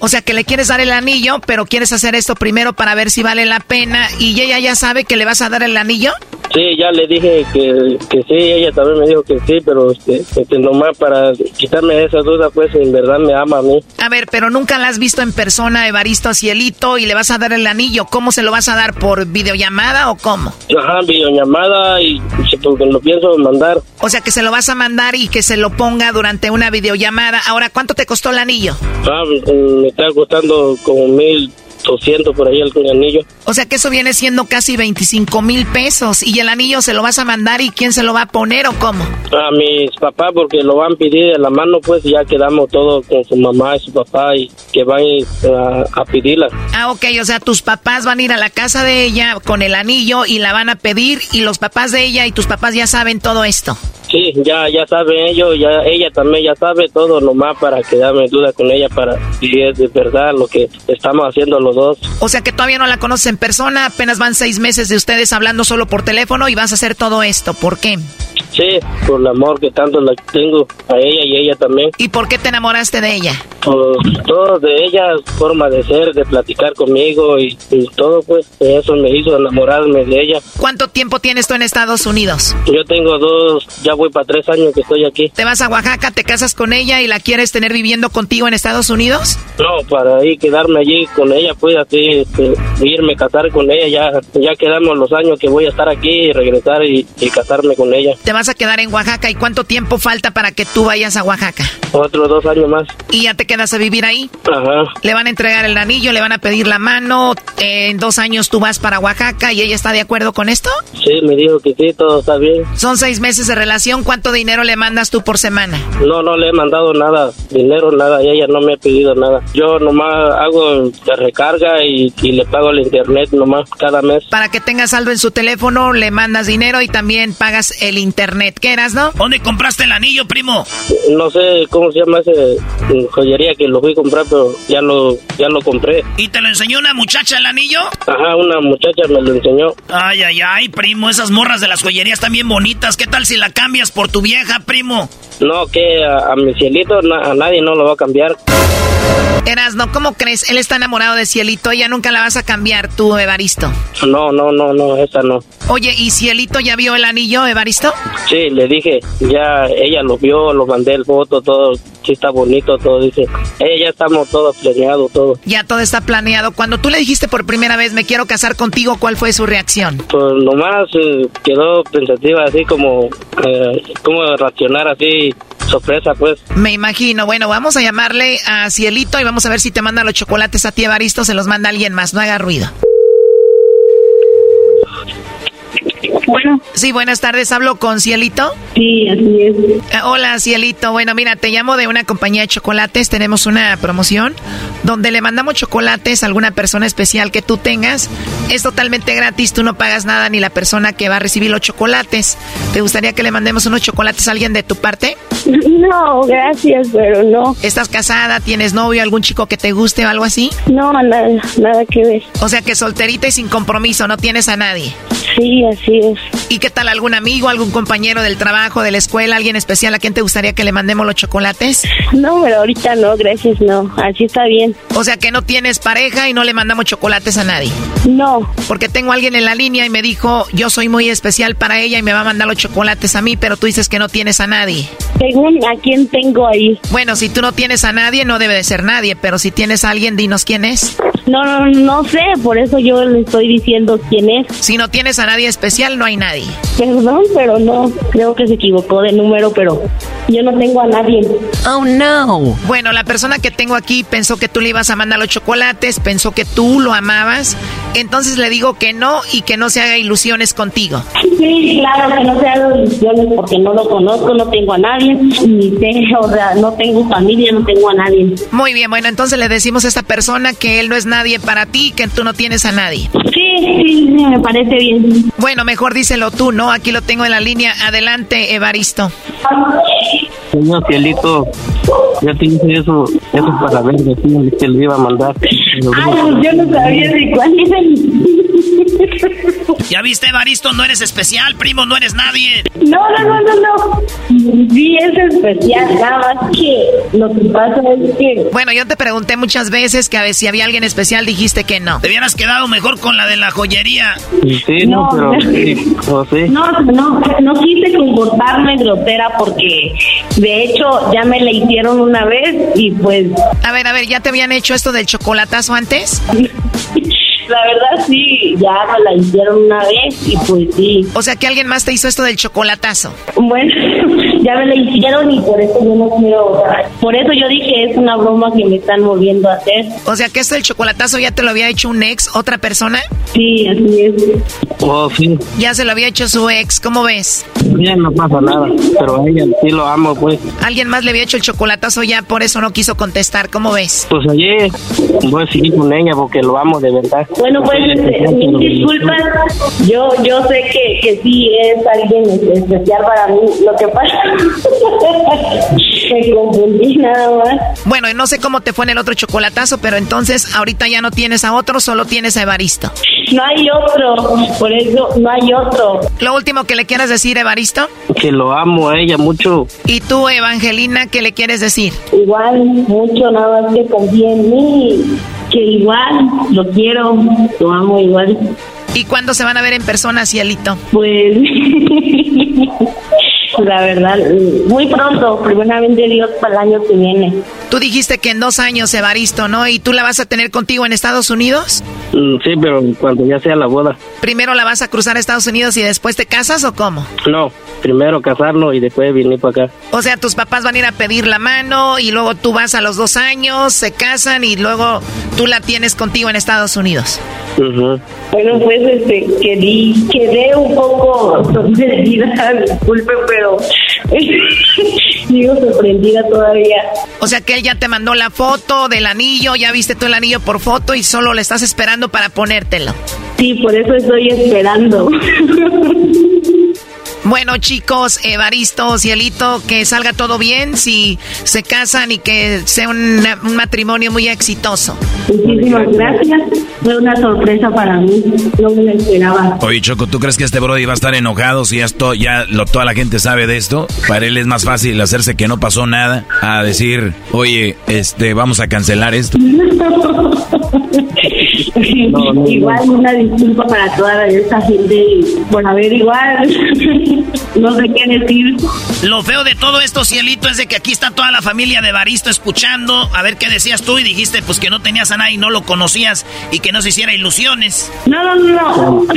O sea, que le quieres dar el anillo, pero quieres hacer esto primero para ver si vale la pena. ¿Y ella ya sabe que le vas a dar el anillo? Sí, ya le dije que, que sí, ella también me dijo que sí, pero este, este, nomás para quitarme esa duda, pues en verdad me ama a mí. A ver, pero nunca la has visto en persona, Evaristo Cielito, y le vas a dar el anillo. ¿Cómo se lo vas a dar? ¿Por videollamada o cómo? Ajá, videollamada y porque lo pienso mandar. O sea, que se lo vas a mandar y que se lo ponga durante una videollamada. Ahora, ¿cuánto te costó el anillo? Ah, me está costando como mil doscientos por ahí el anillo. O sea, que eso viene siendo casi 25 mil pesos. ¿Y el anillo se lo vas a mandar y quién se lo va a poner o cómo? A mis papás porque lo van a pedir de la mano, pues ya quedamos todos con su mamá y su papá y que van a, a pedirla. Ah, ok, o sea, tus papás van a ir a la casa de ella con el anillo y la van a pedir y los papás de ella y tus papás ya saben todo esto. Sí, ya, ya saben ellos, ya, ella también ya sabe todo, nomás para que dame duda con ella, para si es de verdad lo que estamos haciendo los dos. O sea que todavía no la conoces en persona, apenas van seis meses de ustedes hablando solo por teléfono y vas a hacer todo esto. ¿Por qué? Sí, por el amor que tanto la tengo a ella y ella también. ¿Y por qué te enamoraste de ella? Pues todo de ella, forma de ser, de platicar conmigo y, y todo, pues eso me hizo enamorarme de ella. ¿Cuánto tiempo tienes tú en Estados Unidos? Yo tengo dos, ya voy para tres años que estoy aquí. ¿Te vas a Oaxaca, te casas con ella y la quieres tener viviendo contigo en Estados Unidos? No, para ahí quedarme allí con ella, pues así, este, irme a casar con ella, ya, ya quedamos los años que voy a estar aquí y regresar y, y casarme con ella. Te vas a quedar en Oaxaca y cuánto tiempo falta para que tú vayas a Oaxaca? Otros dos años más. ¿Y ya te quedas a vivir ahí? Ajá. Le van a entregar el anillo, le van a pedir la mano, eh, en dos años tú vas para Oaxaca y ella está de acuerdo con esto? Sí, me dijo que sí, todo está bien. Son seis meses de relación, ¿cuánto dinero le mandas tú por semana? No, no le he mandado nada, dinero, nada, y ella no me ha pedido nada. Yo nomás hago de y, y le pago el internet nomás cada mes. Para que tenga saldo en su teléfono, le mandas dinero y también pagas el internet. ¿Qué eras, no? ¿Dónde compraste el anillo, primo? No sé cómo se llama ese mm, joyería que lo fui a comprar, pero ya lo, ya lo compré. ¿Y te lo enseñó una muchacha el anillo? Ajá, una muchacha me lo enseñó. Ay, ay, ay, primo, esas morras de las joyerías están bien bonitas. ¿Qué tal si la cambias por tu vieja, primo? No, que a, a mi cielito na- a nadie no lo va a cambiar. Erasno, ¿cómo crees? Él está enamorado de Cielito, ella nunca la vas a cambiar tú, Evaristo. No, no, no, no, esa no. Oye, ¿y Cielito ya vio el anillo, Evaristo? Sí, le dije, ya ella lo vio, lo mandé el foto, todo, sí está bonito, todo, dice. Ella ya estamos todos planeados, todo. Ya todo está planeado. Cuando tú le dijiste por primera vez, me quiero casar contigo, ¿cuál fue su reacción? Pues nomás eh, quedó pensativa, así como, eh, como reaccionar así, sorpresa, pues. Me imagino. Bueno, vamos a llamarle a Cielito y vamos a ver si te manda los chocolates a ti, Evaristo, se los manda alguien más, no haga ruido. Bueno. Sí, buenas tardes. ¿Hablo con Cielito? Sí, así es. Eh, hola, Cielito. Bueno, mira, te llamo de una compañía de chocolates. Tenemos una promoción donde le mandamos chocolates a alguna persona especial que tú tengas. Es totalmente gratis. Tú no pagas nada ni la persona que va a recibir los chocolates. ¿Te gustaría que le mandemos unos chocolates a alguien de tu parte? No, gracias, pero no. ¿Estás casada? ¿Tienes novio? ¿Algún chico que te guste o algo así? No, nada, nada que ver. O sea que solterita y sin compromiso, no tienes a nadie. Sí, así es. ¿Y qué tal algún amigo, algún compañero del trabajo, de la escuela, alguien especial a quien te gustaría que le mandemos los chocolates? No, pero ahorita no, gracias, no. Así está bien. O sea que no tienes pareja y no le mandamos chocolates a nadie. No. Porque tengo a alguien en la línea y me dijo, yo soy muy especial para ella y me va a mandar los chocolates a mí, pero tú dices que no tienes a nadie. Según a quién tengo ahí. Bueno, si tú no tienes a nadie, no debe de ser nadie, pero si tienes a alguien, dinos quién es. No, no, no sé, por eso yo le estoy diciendo quién es. Si no tienes a nadie especial, no hay nadie. Perdón, pero no, creo que se equivocó de número, pero yo no tengo a nadie. Oh, no. Bueno, la persona que tengo aquí pensó que tú le ibas a mandar los chocolates, pensó que tú lo amabas, entonces le digo que no y que no se haga ilusiones contigo. Sí, claro que no se hagan ilusiones porque no lo conozco, no tengo a nadie, ni tengo, o sea, no tengo familia, no tengo a nadie. Muy bien, bueno, entonces le decimos a esta persona que él no es nadie para ti, que tú no tienes a nadie. Sí, sí, sí, me parece bien. Bueno, mejor díselo tú, ¿no? Aquí lo tengo en la línea. Adelante, Evaristo. Señor Cielito, yo te hice eso, eso para ver decirle que le iba a mandar. Ay, yo no sabía de cuál era <laughs> ¿Ya viste, Evaristo? No eres especial, primo, no eres nadie. No, no, no, no, no. Sí, es especial, nada más que lo que pasa es que... Bueno, yo te pregunté muchas veces que a ver si había alguien especial, dijiste que no. Te hubieras quedado mejor con la de la joyería. Sí, no, No, pero sí. No, no, no quise comportarme grosera porque de hecho ya me la hicieron una vez y pues A ver, a ver, ¿ya te habían hecho esto del chocolatazo antes? <laughs> la verdad sí, ya me la hicieron una vez y pues sí. O sea que alguien más te hizo esto del chocolatazo. Bueno, <laughs> ya me la hicieron y por eso yo no quiero, por eso yo dije es una broma que me están volviendo a hacer. O sea que esto del chocolatazo ya te lo había hecho un ex, otra persona. Sí, así es. Oh, sí, Ya se lo había hecho su ex, ¿cómo ves? ya no pasa nada, pero a ella sí lo amo, pues. Alguien más le había hecho el chocolatazo ya, por eso no quiso contestar, ¿cómo ves? Pues ayer voy a seguir con ella porque lo amo de verdad. Bueno, pues, este, mil disculpas. Yo, yo sé que, que sí es alguien especial para mí. Lo que pasa, <laughs> me confundí nada más. Bueno, no sé cómo te fue en el otro chocolatazo, pero entonces ahorita ya no tienes a otro, solo tienes a Evaristo. No hay otro, por eso no hay otro. Lo último que le quieras decir, Evaristo. Que lo amo a ella mucho. ¿Y tú, Evangelina, qué le quieres decir? Igual, mucho, nada más que confíe en mí. Que igual, lo quiero, lo amo igual. ¿Y cuándo se van a ver en persona, Cielito? Pues, <laughs> la verdad, muy pronto, primeramente Dios para el año que viene. Tú dijiste que en dos años, Evaristo, ¿no? ¿Y tú la vas a tener contigo en Estados Unidos? Mm, sí, pero cuando ya sea la boda. ¿Primero la vas a cruzar a Estados Unidos y después te casas o cómo? No, primero casarnos y después venir para acá. O sea, tus papás van a ir a pedir la mano y luego tú vas a los dos años, se casan y luego tú la tienes contigo en Estados Unidos. Bueno, pues este, quedé, quedé un poco <laughs> sorprendida, disculpe, pero <laughs> sigo sorprendida todavía. O sea que él ya te mandó la foto del anillo, ya viste tú el anillo por foto y solo le estás esperando para ponértelo. Sí, por eso estoy esperando. <laughs> Bueno, chicos, Evaristo, Cielito, que salga todo bien si se casan y que sea un, matrimonio muy exitoso. Muchísimas gracias. Fue una sorpresa para mí. No me lo esperaba. Oye, Choco, ¿tú crees que este Brody va a estar enojado si esto, ya lo, toda la gente sabe de esto? Para él es más fácil hacerse que no pasó nada a decir, oye, este, vamos a cancelar esto. <laughs> igual una disculpa para toda esta gente por haber igual <laughs> no sé qué decir. Lo feo de todo esto, Cielito, es de que aquí está toda la familia de Baristo escuchando. A ver qué decías tú y dijiste pues que no tenías a nadie, no lo conocías y que no se hiciera ilusiones. No, no, no. <laughs>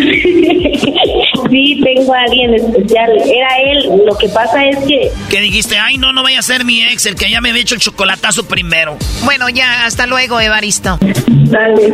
sí, tengo a alguien especial. Era él. Lo que pasa es que... Que dijiste, ay, no, no vaya a ser mi ex, el que ya me había hecho el chocolatazo primero. Bueno, ya, hasta luego, Evaristo. Dale.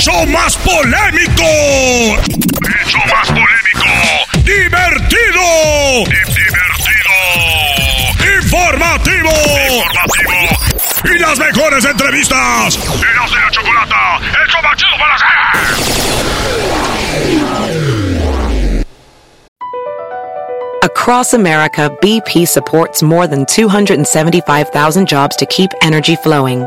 show más polémico! ¡El show más polémico! ¡Divertido! ¡Divertido! ¡Informativo! ¡Informativo! ¡Y las mejores entrevistas! ¡Eras de la chocolata! ¡El show más chido para hacer! Across America, BP supports more than 275,000 jobs to keep energy flowing.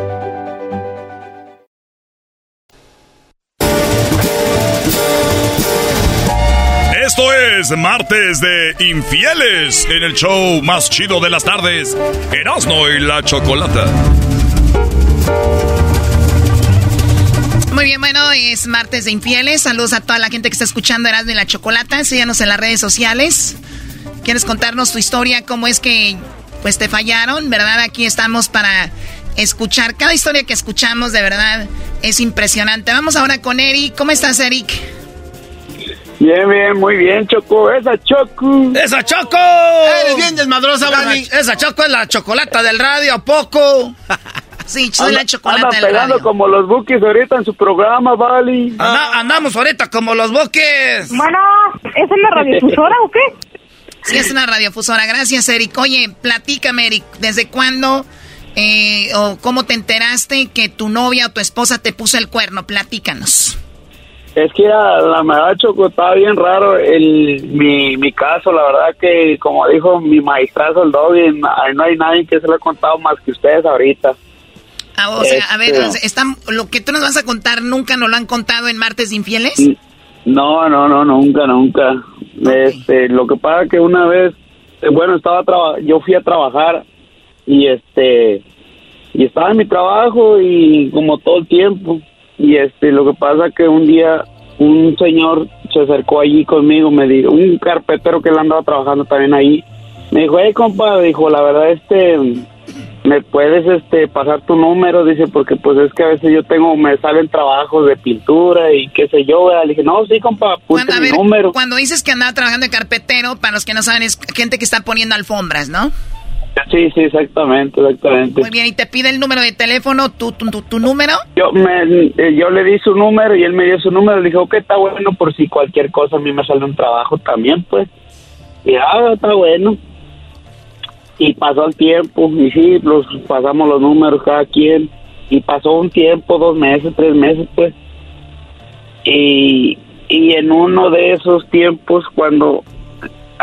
Es martes de infieles en el show más chido de las tardes, Erasmo y la Chocolata. Muy bien, bueno, es martes de infieles. Saludos a toda la gente que está escuchando Erasmo y la Chocolata. Síganos en las redes sociales. ¿Quieres contarnos tu historia? ¿Cómo es que pues te fallaron? ¿Verdad? Aquí estamos para escuchar. Cada historia que escuchamos, de verdad, es impresionante. Vamos ahora con Eric. ¿Cómo estás, Eric? Bien, bien, muy bien, Choco. Esa Choco. ¡Esa Choco! Eres bien desmadrosa, Bani. Esa Choco es la chocolata del radio, ¿a poco? <laughs> sí, soy la chocolata anda del pegando radio. como los bookies ahorita en su programa, Bali. Anda- andamos ahorita como los boques. Bueno, ¿es en la radiodifusora o qué? Sí, es una radiofusora. Gracias, Eric. Oye, platícame, Eric. ¿Desde cuándo eh, o cómo te enteraste que tu novia o tu esposa te puso el cuerno? Platícanos. Es que era, la verdad, Choco, estaba bien raro el, mi, mi caso. La verdad que, como dijo mi maestrazo, el Doggy, no hay nadie que se lo ha contado más que ustedes ahorita. Ah, o sea, a ver, Este- están, lo que tú nos vas a contar nunca nos lo han contado en Martes Infieles. No, no, no, nunca, nunca. Este, lo que pasa que una vez, eh, bueno, estaba yo fui a trabajar y este y estaba en mi trabajo y como todo el tiempo. Y este, lo que pasa que un día un señor se acercó allí conmigo, me dijo, un carpetero que él andaba trabajando también ahí, me dijo, hey compa, dijo, la verdad este, me puedes este pasar tu número, dice, porque pues es que a veces yo tengo, me salen trabajos de pintura y qué sé yo, ¿verdad? le dije, no, sí compa, Cuando, mi ver, número. cuando dices que andaba trabajando de carpetero, para los que no saben, es gente que está poniendo alfombras, ¿no? Sí, sí, exactamente, exactamente. Muy bien, y te pide el número de teléfono, tu, tu, tu, tu número. Yo, me, eh, yo le di su número y él me dio su número. Le dije, ok, está bueno por si cualquier cosa a mí me sale un trabajo también, pues. Y ah, está bueno. Y pasó el tiempo y sí, los pasamos los números cada quien. Y pasó un tiempo, dos meses, tres meses, pues. Y, y en uno de esos tiempos, cuando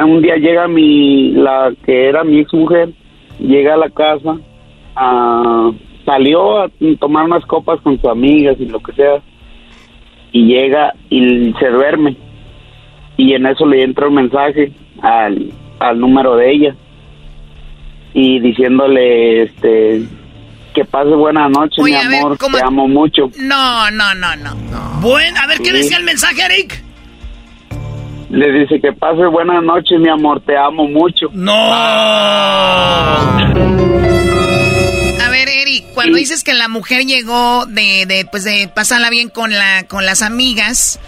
un día llega mi, la que era mi ex mujer, llega a la casa, ah, salió a tomar unas copas con sus amigas y lo que sea, y llega y se duerme. Y en eso le entra un mensaje al, al número de ella y diciéndole este que pase buena noche, Oye, mi ver, amor, ¿cómo- te amo mucho. No, no, no, no. Bueno, a ver, ¿qué Sí. decía el mensaje, Eric? Le dice que pase buena noche, mi amor, te amo mucho. No. A ver, Eric, cuando dices que la mujer llegó de, de pues de pasarla bien con la con las amigas,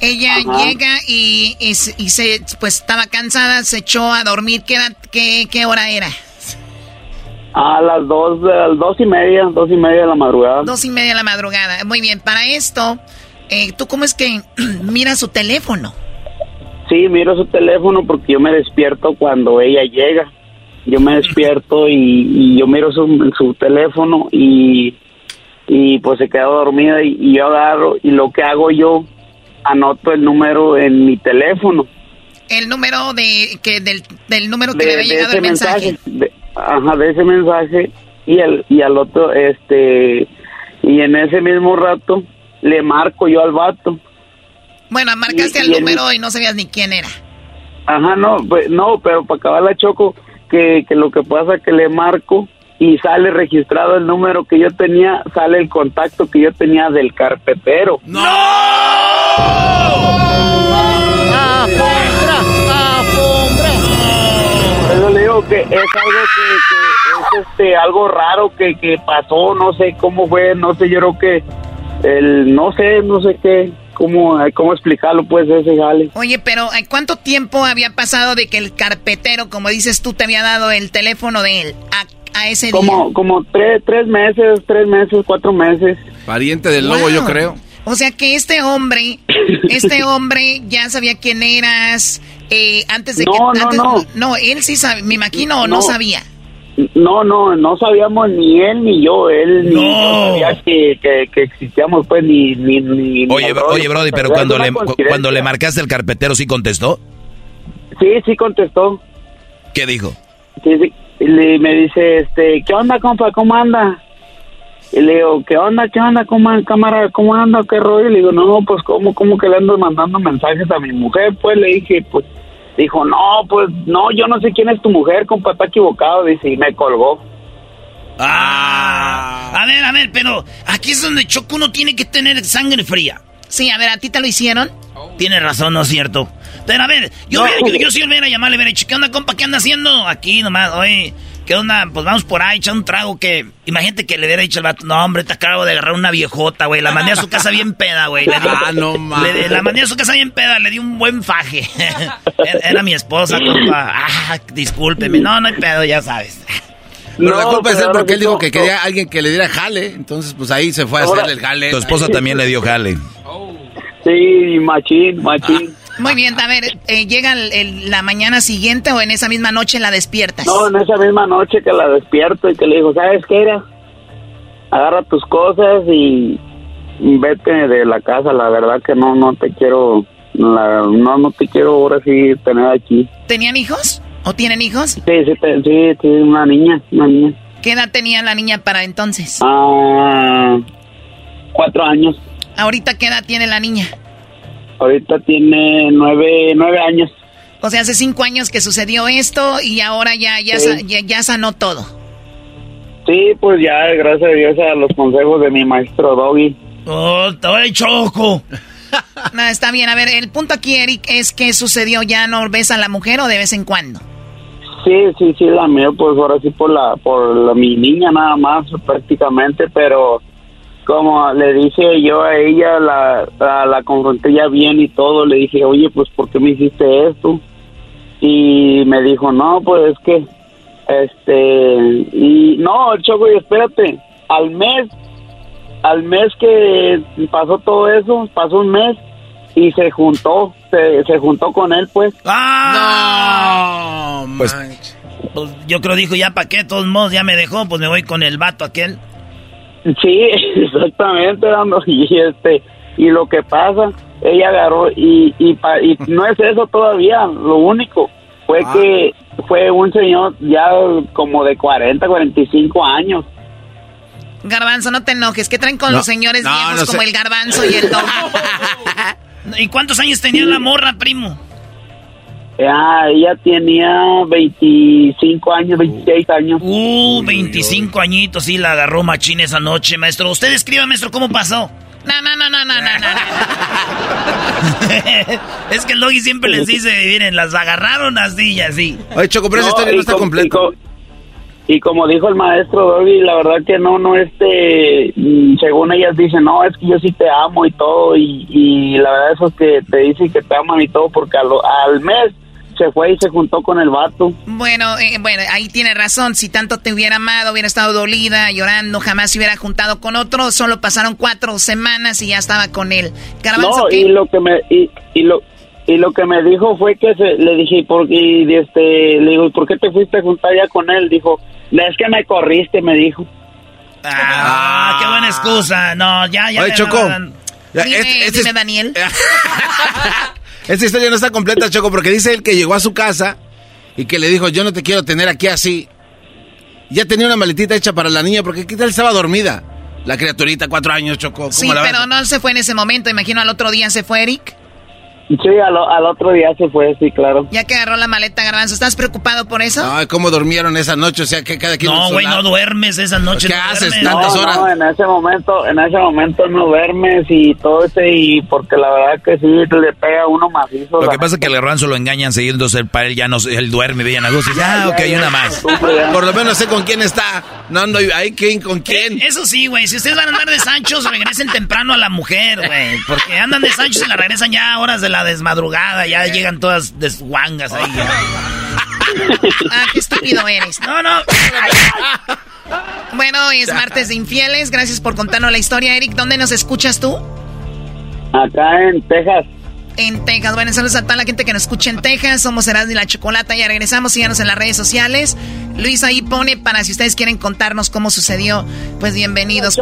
ella Ajá. llega y, y, se- y se pues estaba cansada, se echó a dormir. ¿Qué, edad- qué, qué hora era? A las dos, a las dos y media, dos y media de la madrugada. Dos y media de la madrugada. Muy bien, para esto, eh, ¿tú cómo es que <clears throat> miras su teléfono? Sí, miro su teléfono porque yo me despierto cuando ella llega. Yo me despierto y, y yo miro su, su teléfono y, y pues se queda dormida y, y yo agarro y lo que hago yo, anoto el número en mi teléfono. El número de que del, del número que de, le había llegado el mensaje. mensaje, de- ajá, de ese mensaje y al y al otro este y en ese mismo rato le marco yo al vato. Bueno, marcaste Y- el y el- número y no sabías ni quién era. Ajá, no, pues, no, pero para acabar la choco que, que lo que pasa que le marco y sale registrado el número que yo tenía, sale el contacto que yo tenía del carpetero. Por eso le digo que es algo que, que es este algo raro que, que pasó, no sé cómo fue, no sé, yo creo que el no sé, no sé qué, cómo cómo explicarlo pues ese jale. Oye, pero ¿eh, ¿cuánto tiempo había pasado de que el carpetero, como dices tú, te había dado el teléfono de él a, a ese día? Como como tres tres meses, tres meses, cuatro meses. Pariente del lobo, yo creo. O sea que este hombre, <laughs> este hombre ya sabía quién eras eh, antes de No, que... no, antes- no. No, él sí sabía, me imagino, o no, No. sabía. No, no, no sabíamos ni él ni yo, él ni No. yo sabía que, que, que existíamos pues ni ni ni. ni Oye, bro- oye, Brody, pero cuando le, cuando le marcaste el carpetero, ¿sí contestó? Sí, sí contestó. ¿Qué dijo? Sí, sí. Y le, me dice, este, ¿qué onda, compa? ¿Cómo anda? Y le digo, ¿qué onda, qué onda, cómo, cámara, cómo anda, qué rollo? Y le digo, no, pues, ¿cómo, cómo que le ando mandando mensajes a mi mujer? Pues le dije, pues, dijo, no, pues, no, yo no sé quién es tu mujer, compa, está equivocado, dice, y me colgó. Ah. A ver, a ver, pero aquí es donde Choco uno tiene que tener sangre fría. Sí, a ver, ¿a ti te lo hicieron? Tiene razón, ¿no es cierto? Pero a ver, yo, No. yo, yo sí hubiera llamado, le hubiera dicho, ¿qué onda, compa? ¿Qué anda haciendo? Aquí nomás, oye, ¿qué onda? Pues vamos por ahí, echar un trago que... Imagínate que le hubiera dicho al vato, no, hombre, te acabo de agarrar una viejota, güey. La mandé a su casa bien peda, güey. Le di- Ah, no mames. La mandé a su casa bien peda, le di un buen faje. <laughs> era, mi esposa, compa. Ah, discúlpeme. No, no hay pedo, ya sabes. Pero la No, culpa es él porque él dijo que no. quería alguien que le diera jale. Entonces, pues ahí se fue a hacerle el jale. Tu esposa también le dio jale. Sí, machín, machín. Muy bien, a ver, eh, ¿llega el- el- la mañana siguiente o en esa misma noche la despiertas? No, en esa misma noche que la despierto y que le digo, ¿sabes qué era? Agarra tus cosas y vete de la casa, la verdad que no, no te quiero, la- no, no te quiero ahora sí tener aquí. ¿Tenían hijos? ¿O tienen hijos? Sí, sí, te- sí, sí, una niña, una niña. ¿Qué edad tenía la niña para entonces? Ah, cuatro años. ¿Ahorita qué edad tiene la niña? Ahorita tiene nueve, nueve años. O sea, hace cinco años que sucedió esto y ahora ya, ya, Sí. sa- ya, ya sanó todo. Sí, pues ya, gracias a Dios, a los consejos de mi maestro Doggy. ¡Oh, te choco! <laughs> no, está bien. A ver, el punto aquí, Eric, es que sucedió. ¿Ya no ves a la mujer o de vez en cuando? Sí, sí, sí, la mía, pues ahora sí por la, por mi niña nada más, prácticamente, pero como le dije yo a ella, la, la, la confronté ya bien y todo, le dije, oye, pues, ¿por qué me hiciste esto? Y me dijo, no, pues es que, este, y no, Choco, y espérate, al mes al mes que pasó todo eso, pasó un mes y se juntó, se, se juntó con él, pues. ¡Ah! No, pues, pues, yo creo dijo, ya para qué, de todos modos, ya me dejó, pues me voy con el vato aquel. Sí, <laughs> exactamente, y este, y lo que pasa, ella agarró, y, y, y <laughs> no es eso todavía, lo único, fue ah. que fue un señor ya como de 40, 45 años, Garbanzo, no te enojes. ¿Qué traen con los señores viejos como el garbanzo y el don? <laughs> ¿Y cuántos años tenía la morra, primo? Ya, ella tenía 25 años, 26 años. Uh, 25 añitos, sí, la agarró machín esa noche, maestro. Usted escriba, maestro, cómo pasó. No, no, no, no, no, no, no. <laughs> es que el Logi siempre les dice, miren, las agarraron así y así. Oye, Choco, pero esa historia no está completa y como dijo el maestro Dobby, la verdad que no, no, este, mm, según ellas dicen, no, es que yo sí te amo y todo, y, y la verdad eso es que te dicen que te aman y todo, porque al, al mes se fue y se juntó con el vato. Bueno, eh, bueno, ahí tiene razón, si tanto te hubiera amado, hubiera estado dolida, llorando, jamás se hubiera juntado con otro, solo pasaron cuatro semanas y ya estaba con él. no, y lo que me, y, y lo, y lo que me dijo fue que se, le dije, ¿por, y este, le digo, ¿por qué te fuiste a juntar ya con él? Dijo, es que me corriste, me dijo. Ah, qué buena excusa. No, ya, ya. Oye, Choco. dime, este Daniel. <laughs> <laughs> Esta historia no está completa, Choco, porque dice él que llegó a su casa y que le dijo, yo no te quiero tener aquí así. Ya tenía una maletita hecha para la niña, porque ¿qué tal estaba dormida? La criaturita, cuatro años, Choco. Sí, pero no se fue en ese momento. Imagino al otro día se fue Eric. Sí, al, al, otro día se fue, sí, claro. Ya que agarró la maleta, Garbanzo, ¿estás preocupado por eso? Ay, ¿cómo durmieron esa noche? O sea, que cada quien... No, güey, no duermes esa noche. ¿Qué haces tantas horas? No, en ese momento, en ese momento no duermes y todo ese, y porque la verdad que sí, le pega a uno macizo. Lo que pasa es que el Garbanzo lo engañan siguiéndose para él ya no, él duerme bien a gusto. Ya, ok, hay una más. Por lo menos sé con quién está. No ando ahí, ¿quién con quién? Eh, eso sí, güey, si ustedes van a andar de Sanchos, regresen temprano a la mujer, güey. Porque andan de Sanchos y la regresan ya a horas de la desmadrugada ya llegan todas desguangas ahí. <laughs> ah, qué estúpido eres. No, no. Bueno, hoy es martes de infieles. Gracias por contarnos la historia, Eric. ¿Dónde nos escuchas tú? Acá en Texas. En Texas. Bueno, saludos a toda la gente que nos escucha en Texas. Somos Erasmo y la Chocolata. Ya regresamos. Síganos en las redes sociales. Luis ahí pone para si ustedes quieren contarnos cómo sucedió. Pues bienvenidos.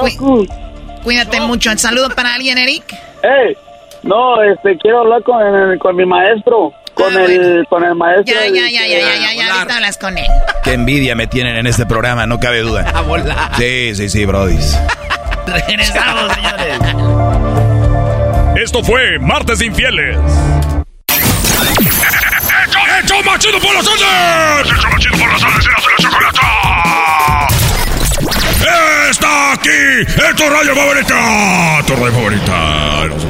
cuídate mucho. ¿El saludo para alguien, Eric? ¡Hey! No, este, quiero hablar con, con mi maestro. Con, ah, el, con el maestro. Ya, ya, ya, ya, ya, ya, ya, ahorita hablas con él. Qué envidia me tienen en este programa, no cabe duda. A volar. Sí, sí, sí, brodis. <laughs> Regresamos, señores. Esto fue Martes Infieles. ¡Hecho machido por las ondas! ¡Hecho machido por las ondas! ¡Eras la chocolata! ¡Está aquí! ¡En tu radio favorita! ¡Tu radio favorita!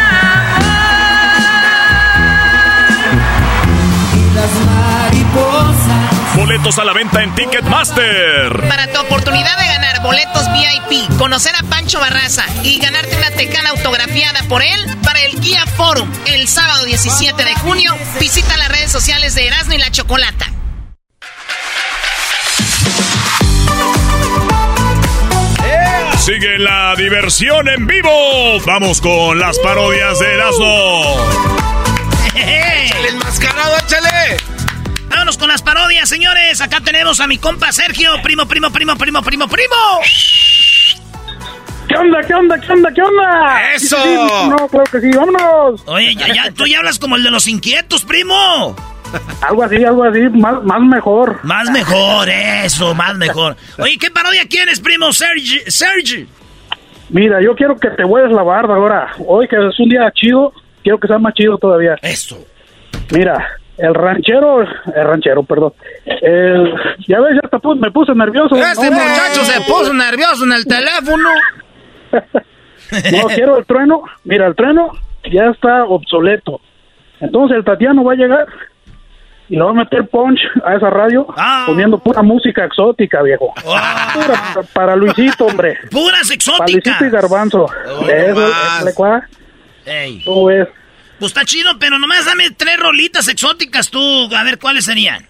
Boletos a la venta en Ticketmaster. Para tu oportunidad de ganar boletos VIP, conocer a Pancho Barraza y ganarte una tecana autografiada por él para el Guía Forum el sábado 17 de junio, visita las redes sociales de Erasmo y la Chocolata. Sigue la diversión en vivo. Vamos con las parodias de Erasmo. ¡Échale el mascarado, échale! Vámonos con las parodias, señores. Acá tenemos a mi compa Sergio, primo, primo, primo, primo, primo, primo. ¿Qué onda, qué onda, qué onda, qué onda? ¡Eso! no, creo que sí, vámonos. Oye, ya, ya, tú ya hablas como el de los inquietos, primo. Algo así, algo así, más, más mejor. Más mejor, eso, más mejor. Oye, ¿qué parodia quieres, primo Sergi? Sergi. Mira, yo quiero que te hueles la barba ahora. Hoy que es un día chido, quiero que sea más chido todavía. Eso. Mira, el ranchero, el ranchero, perdón. El, ya ves, ya hasta pu- me puse nervioso. Este muchacho se puso nervioso en el teléfono. <laughs> No, quiero el trueno. Mira, el trueno ya está obsoleto. Entonces el Tatiano va a llegar y le va a meter punch a esa radio Ah. poniendo pura música exótica, viejo. Pura para Luisito, hombre. Puras Para exóticas. Luisito y Garbanzo. Eso, cuá. Ey. ¿Cómo ves? Pues está chido, pero nomás dame tres rolitas exóticas tú, a ver cuáles serían.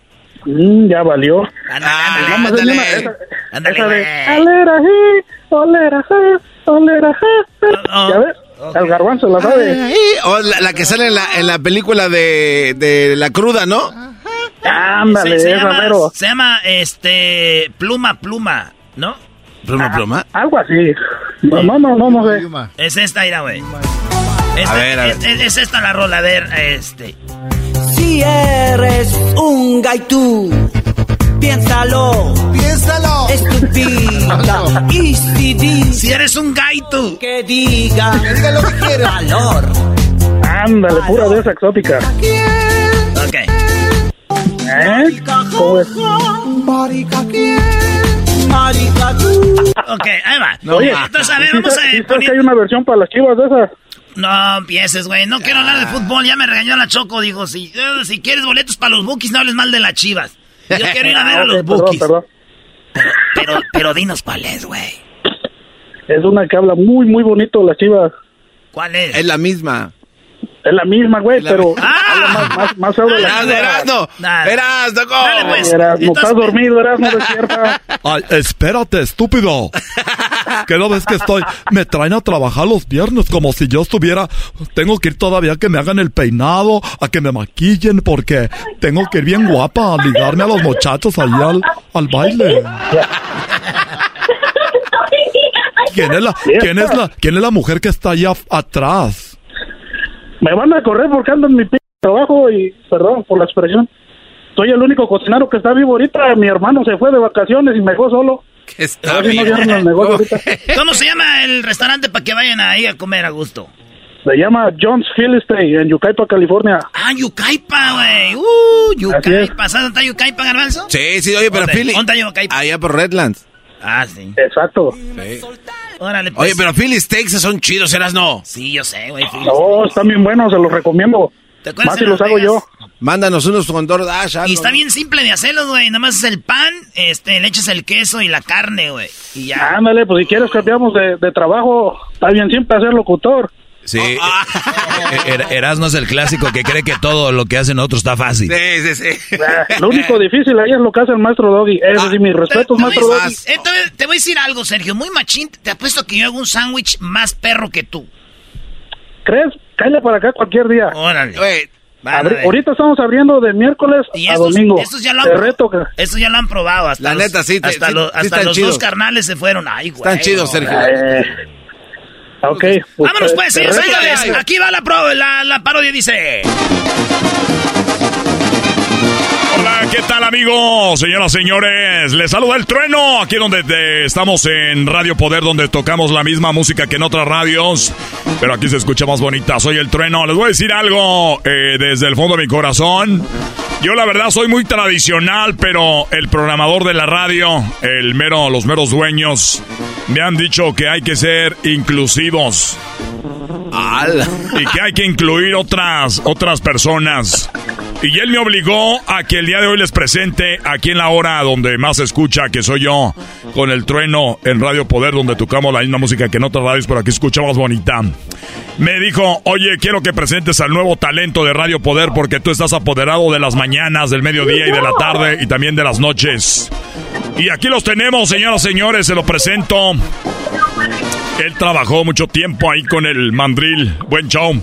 Mm, ya valió. Ándale, es ándale. Ándale, esa de, güey. "Alera, je, olera, je, olera, je". ¿Ya ves? El garbanzo la sabe. O la, la que sale en la, en la película de, de La Cruda, ¿no? Ándale, se, se llama, mero. se llama, este, pluma, pluma, ¿no? Pluma, pluma. Algo así. No, no, no, no, no sé. Es esta, mira, güey. Esta- A ver, a ver. Es, es- es esta la rola, a ver, este. Si eres un gaitú, piénsalo. Piénsalo. Estúpida. <laughs> Y si dices Si eres un gaito. que diga. Que diga lo que quiera. Valor. Ándale, pura de esa exótica. Ok. ¿Eh? ¿Cómo es? Marica, ¿quién? Marica, tú. Ok, ahí va. Oye, Entonces, a ver, ¿sí vamos a que hay una versión para las chivas de esas? No empieces, güey. No quiero hablar de fútbol. Ya me regañó la Choco. Dijo, si, eh, si quieres boletos para los bookies, no hables mal de las chivas. Yo quiero ir a <laughs> ver a Ah, los ok, perdón, bookies. perdón. Pero, pero dinos cuál es, güey. Es una que habla muy, muy bonito las chivas. ¿Cuál es? Es la misma. Es la misma, güey, la- pero ¡Ah! más, más, más feo de la chiva. Erasno. Erasno, ¿cómo? Dale, pues. Erasno, Entonces- estás dormido, Erasno, <laughs> despierta. Ay, espérate, estúpido. ¿Qué no ves que estoy? Me traen a trabajar los viernes como si yo estuviera. Tengo que ir todavía a que me hagan el peinado, a que me maquillen, porque tengo que ir bien guapa a ligarme a los muchachos ahí al, al baile. ¿Quién es la, quién es la, quién es la mujer que está allá atrás? Me van a correr porque ando en mi p trabajo y, perdón por la expresión. Soy el único cocinero que está vivo ahorita. Mi hermano se fue de vacaciones y me dejó solo. <laughs> Que está no bien. cierran el negocio ahorita. <laughs> ¿Cómo se llama el restaurante para que vayan ahí a comer a gusto? Se llama John's Philistine en Yucaipa, California. Ah, Yucaipa, güey. Uh. Yucaipa. ¿Sabes dónde está Yucaipa, Garbanzo? Sí, sí, oye, pero. Philly. ¿Dónde está Yucaipa? Allá por Redlands. Ah, sí. Exacto. Órale, pues. Oye, pero Philly Steaks son chidos, Erasno. Sí, yo sé, güey. Philly. No, están bien buenos, se los recomiendo. ¿Te acuerdas Más si los hago yo. Mándanos unos con DoorDash. Y está ¿no? bien simple de hacerlos, güey. Nada más es el pan, este, le echas el queso y la carne, güey. Y ya. Ándale, pues si quieres cambiamos de, de trabajo, está bien siempre ser locutor. Sí, eh, Er- Erasmo es el clásico que cree que todo lo que hacen otros está fácil. Sí, sí, sí. Ah, <laughs> Lo único difícil ahí es lo que hace el maestro Doggy. Es decir, mis respetos, maestro Doggy. eh, te voy- a decir algo, Sergio. Muy machín. Te apuesto que yo hago un sándwich más perro que tú. ¿Crees? Cállate para acá cualquier día. Órale. A Abri- ahorita estamos abriendo de miércoles Y a estos, domingo. estos ya lo Te han, reto que... estos ya lo han probado. Hasta La los- neta, sí, te- Hasta, sí, los- sí hasta los chidos. dos carnales se fueron. Ay, güey. Están chidos. Sergio. Eh, ok. pues, Vámonos pues, señores. Aquí va la, pro- la, la parodia, dice. Hola, ¿qué tal amigos? Señoras, señores, les saluda el trueno, aquí donde te- estamos en Radio Poder, donde tocamos la misma música que en otras radios, pero aquí se escucha más bonita. Soy el trueno, les voy a decir algo eh, desde el fondo de mi corazón. Yo la verdad soy muy tradicional, pero el programador de la radio, el mero, los meros dueños, me han dicho que hay que ser inclusivos. Y que hay que incluir otras, otras personas. Y él me obligó a que el día de hoy les presente aquí en la hora donde más se escucha, que soy yo, con el trueno en Radio Poder, donde tocamos la misma música que en otras radios, pero aquí escuchamos bonita. Me dijo, oye, quiero que presentes al nuevo talento de Radio Poder porque tú estás apoderado de las mañanas, del mediodía y de la tarde y también de las noches. Y aquí los tenemos, señoras y señores, se lo presento. Él trabajó mucho tiempo ahí con el mandril, buen show,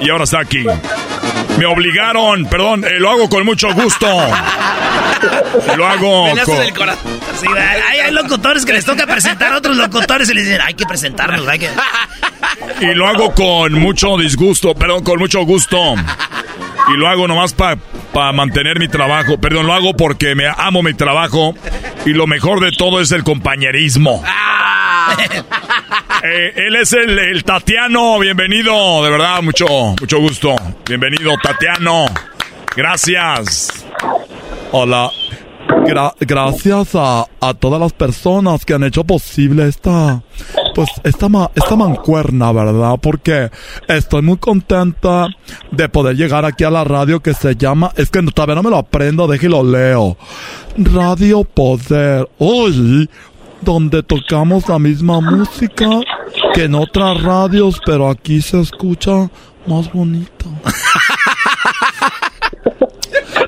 y ahora está aquí. Me obligaron, perdón, eh, lo hago con mucho gusto. Lo hago Me con... del corazón. Sí, hay, hay locutores que les toca presentar a otros locutores y les dicen, hay que presentarnos, hay que... Y lo hago con mucho disgusto, perdón, con mucho gusto. Y lo hago nomás para para mantener mi trabajo. Perdón, lo hago porque me amo mi trabajo y lo mejor de todo es el compañerismo. Ah. Eh, él es el, Tatiano, bienvenido, de verdad, mucho, mucho gusto. Bienvenido, Tatiano. Gracias. Hola. Gracias a, todas las personas que han hecho posible esta, pues, esta, esta mancuerna, ¿verdad? Porque estoy muy contenta de poder llegar aquí a la radio que se llama, es que todavía no me lo aprendo, déjelo leo. Radio Poder. Hoy, donde tocamos la misma música que en otras radios, pero aquí se escucha más bonito. <laughs>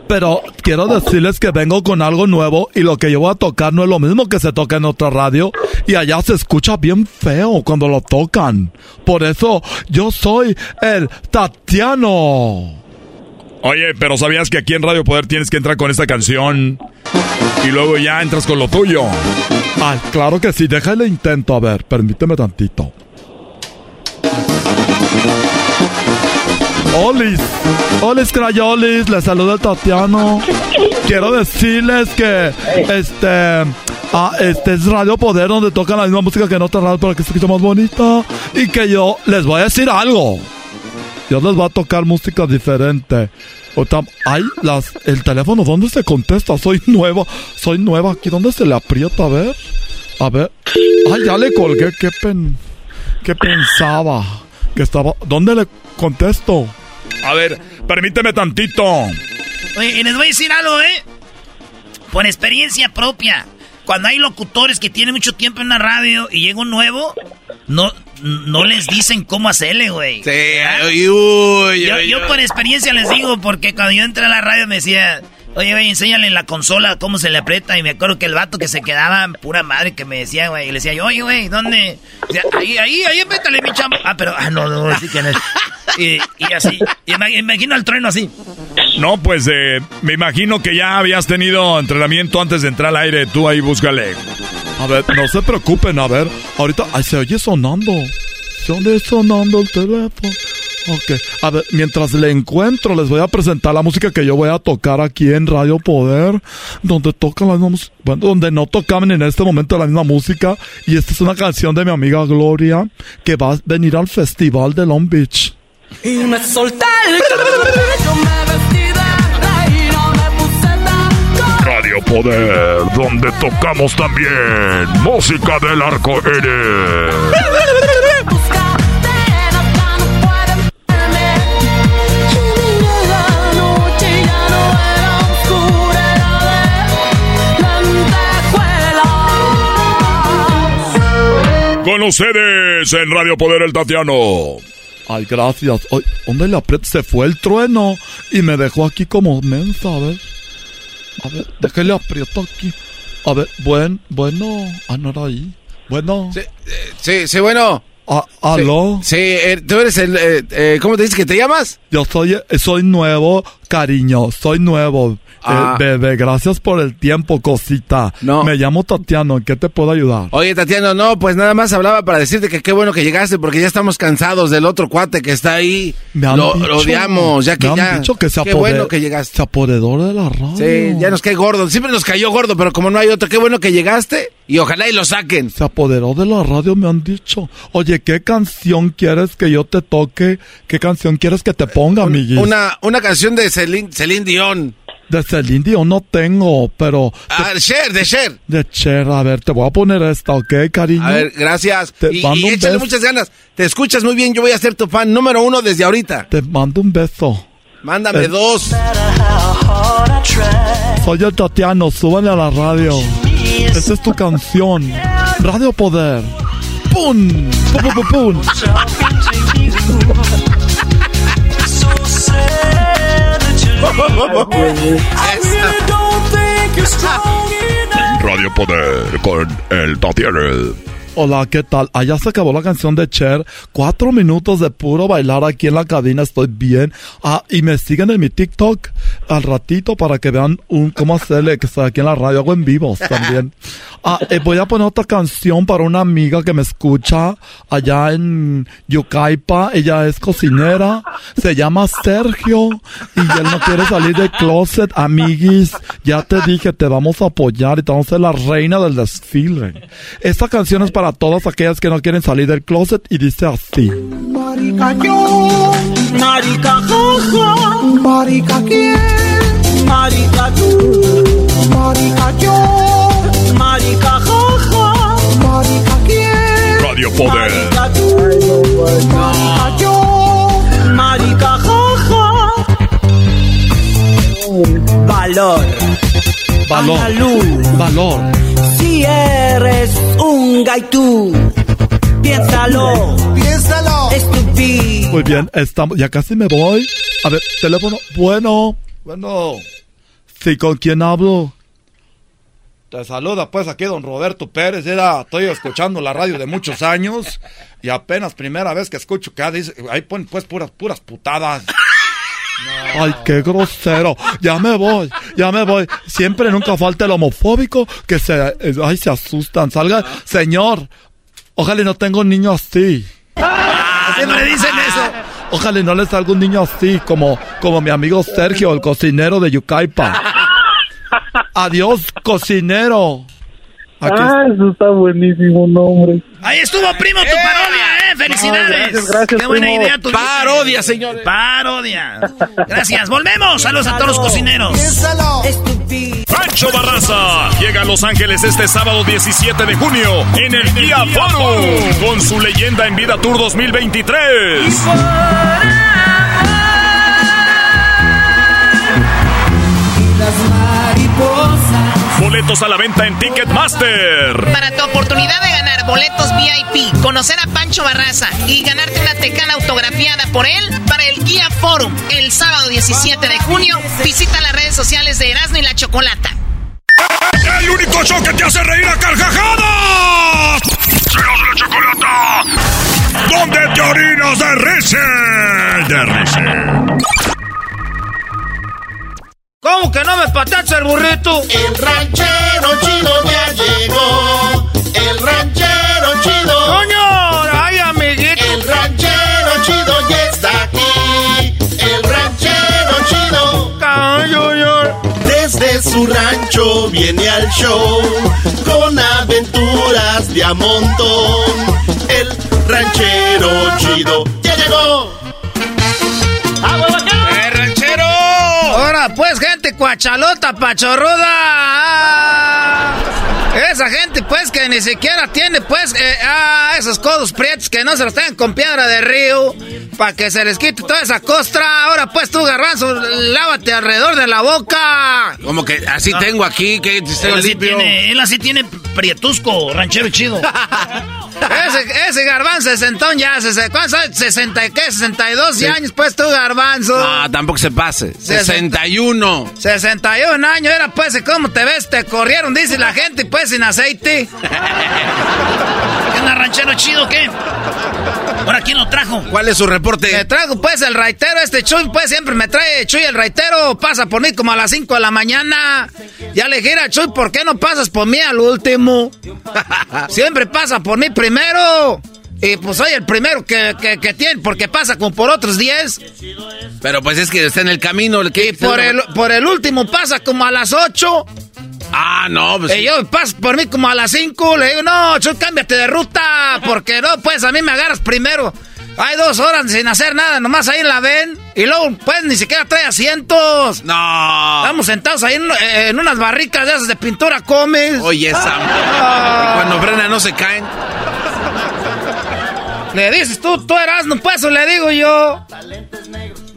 Pero quiero decirles que vengo con algo nuevo y lo que yo voy a tocar no es lo mismo que se toca en otra radio y allá se escucha bien feo cuando lo tocan. Por eso yo soy el Tatiano. Oye, pero ¿sabías que aquí en Radio Poder tienes que entrar con esta canción y luego ya entras con lo tuyo? Ay, claro que sí, déjale intento, a ver, permíteme tantito. Olis, Olis Crayolis, les saluda Tatiano. Quiero decirles que este, ah, este es Radio Poder donde tocan la misma música que en otras radios para que se escuche más bonita. Y que yo les voy a decir algo. Yo les voy a tocar música diferente. Ay, las, el teléfono, ¿dónde se contesta? Soy nueva, soy nueva aquí. ¿Dónde se le aprieta? A ver, a ver. Ay, ya le colgué. ¿Qué, pen, qué pensaba? Que estaba. ¿Dónde le contesto? A ver, permíteme tantito. Oye, y les voy a decir algo, ¿eh? Por experiencia propia. Cuando hay locutores que tienen mucho tiempo en la radio y llega un nuevo, no, no les dicen cómo hacerle, güey. Sí, uy, uy, yo, yo, por experiencia les digo, porque cuando yo entré a la radio me decía, oye, güey, enséñale en la consola cómo se le aprieta. Y me acuerdo que el vato que se quedaba, pura madre, que me decía, güey, y le decía yo, oye, güey, ¿dónde? ahí, ahí, ahí, apriétale mi chamba. Ah, pero, ah, no, no, sí que no es. Y, así, y imagino el trueno así. No, pues eh, me imagino que ya habías tenido entrenamiento antes de entrar al aire. Tú ahí búscale. A ver, no se preocupen, a ver. Ahorita, ay, se oye sonando. Se oye sonando el teléfono. Ok, a ver, mientras le encuentro, les voy a presentar la música que yo voy a tocar aquí en Radio Poder, donde tocan las mismas, bueno, donde no tocaban en este momento la misma música. Y esta es una canción de mi amiga Gloria, que va a venir al festival de Long Beach. Y me solté Radio Poder, donde tocamos también música del arco iris. Con ustedes en Radio Poder el Tatiano. Ay, gracias. Ay, ¿Dónde le aprieto? Se fue el trueno y me dejó aquí como mensa, a ver. A ver, déjale aprieto aquí. A ver, buen, bueno. Ah, no era ahí. Bueno. Sí, eh, sí, sí bueno. Ah, ¿Aló? Sí, eh, tú eres el... Eh, ¿Cómo te dices que te llamas? Yo soy, soy nuevo, cariño, soy nuevo. Ah. bebé, gracias por el tiempo, cosita. No. Me llamo Tatiano, ¿en qué te puedo ayudar? Oye, Tatiano, no, pues nada más hablaba para decirte que qué bueno que llegaste porque ya estamos cansados del otro cuate que está ahí. Me han lo, odiamos, ya que me ya. Han dicho que se qué bueno que llegaste. Se apoderó de la radio. Sí, ya nos cae gordo. Siempre nos cayó gordo, pero como no hay otro, qué bueno que llegaste y ojalá y lo saquen. Se apoderó de la radio, me han dicho. Oye, ¿qué canción quieres que yo te toque? ¿Qué canción quieres que te ponga, amiguis? Una, una canción de Celine, Celine Dion. De Celine Dion no tengo, pero... Ah, de Cher, de Cher. De Cher, a ver, te voy a poner esta, ¿ok, cariño? A ver, gracias. Te y, y échale muchas ganas. Te escuchas muy bien, yo voy a ser tu fan número uno desde ahorita. Te mando un beso. Mándame eh, dos. Soy el Tatiano, súbale a la radio. Esta es tu canción. Radio Poder. ¡Pum! ¡Pum, pum, pum! pum. <laughs> <laughs> Radio Poder con el Tatiana. Hola, ¿qué tal? Allá se acabó la canción de Cher. Cuatro minutos de puro bailar aquí en la cabina. Estoy bien. Ah, y me siguen en mi TikTok al ratito para que vean un cómo hacerle que estoy aquí en la radio. Hago en vivos también. <laughs> Ah, eh, voy a poner otra canción para una amiga que me escucha allá en Yucaipa. Ella es cocinera. Se llama Sergio. Y él no quiere salir del closet. Amiguis, ya te dije, te vamos a apoyar y te vamos a ser la reina del desfile. Esta canción es para todas aquellas que no quieren salir del closet y dice así. Marica yo, marica jaja, marica quién, marica tú, marica yo, marica jaja, marica quién, Radio Poder. marica tú, marica yo, marica jaja. Valor, Valor. Andaluz. Valor. Si eres un gaitú, piénsalo, piénsalo, estúpido. Muy bien, estamos, ya casi me voy. A ver, teléfono. Bueno, bueno. Sí, ¿con quién hablo? Te saluda pues aquí don Roberto Pérez. Era, estoy escuchando la radio de muchos años y apenas primera vez que escucho que dice, ahí ponen pues puras, puras putadas. Ay, qué grosero. Ya me voy, ya me voy. Siempre nunca falta el homofóbico que se, eh, ay, se asustan. Salga, señor. Ojalá y no tenga un niño así. Siempre dicen eso. Ojalá no le salga un niño así como, como mi amigo Sergio, el cocinero de Yucaipa. Adiós, cocinero. Aquí Ah, eso está buenísimo, nombre. Ahí estuvo, primo, tu parodia, ¿eh? ¡Felicidades! No, gracias, gracias, ¡Qué buena primo. idea tu Parodia, señores. Parodia. Gracias, volvemos. Saludos a todos los cocineros. Piénsalo. Pancho Barraza llega a Los Ángeles este sábado 17 de junio en el Día Forum con su leyenda en vida Tour 2023. Las mariposas. Boletos a la venta en Ticketmaster. Para tu oportunidad de ganar boletos VIP, conocer a Pancho Barraza y ganarte una tecana autografiada por él para el Guía Forum el sábado 17 de junio, visita las redes sociales de Erasmo y la Chocolata. El único show que te hace reír a carcajadas. ¡Serás la chocolata! ¿Dónde te orinas de risa? De risa. ¿Cómo que no me patacha el burrito? El ranchero chido ya llegó. El ranchero chido. ¡Coño! ¡Ay, amiguito! El ranchero chido ya está aquí. El ranchero chido. Desde su rancho viene al show con aventuras de a montón. El ranchero chido ya llegó. Cuachalota, pachorruda. Esa gente, pues, que ni siquiera tiene, pues, eh, ah, esos codos prietos que no se los tengan con piedra de río. Para que se les quite toda esa costra. Ahora, pues, tú, garbanzo, lávate alrededor de la boca. Como que así tengo aquí, que Él así, tiene, él así tiene prietusco, ranchero chido. <laughs> ese, ese garbanzo sesentón ya, ¿cuántos años? ¿60 y qué? ¿62 años, pues, tú, garbanzo? Ah, tampoco se pase. 61. 61 años, era pues, ¿cómo te ves? Te corrieron, dice la <laughs> gente, pues, sin aceite. <laughs> ¿Qué onda, ranchero chido, qué? ¿Ahora quién lo trajo? ¿Cuál es su reporte? Me trajo, pues, el raitero, este Chuy, pues, siempre me trae Chuy el raitero, pasa por mí como a las 5 de la mañana. Ya le "Mira, Chuy, ¿por qué no pasas por mí al último? <laughs> siempre pasa por mí primero. Y pues soy el primero que, que, que tiene, porque pasa como por otros 10. Pero pues es que está en el camino. el que- Y por el, por el último pasa como a las 8. Ah, no, pues. Y yo paso por mí como a las 5. Le digo, no, Chuy, cámbiate de ruta. <laughs> Porque no, pues a mí me agarras primero. Hay dos horas sin hacer nada, nomás ahí la ven. Y luego, pues ni siquiera trae asientos. No. Estamos sentados ahí en, en unas barricas de esas de pintura comes. Oye, esa. Ah. Cuando frena no se caen. Le dices tú, tú eras, no pues, o le digo yo.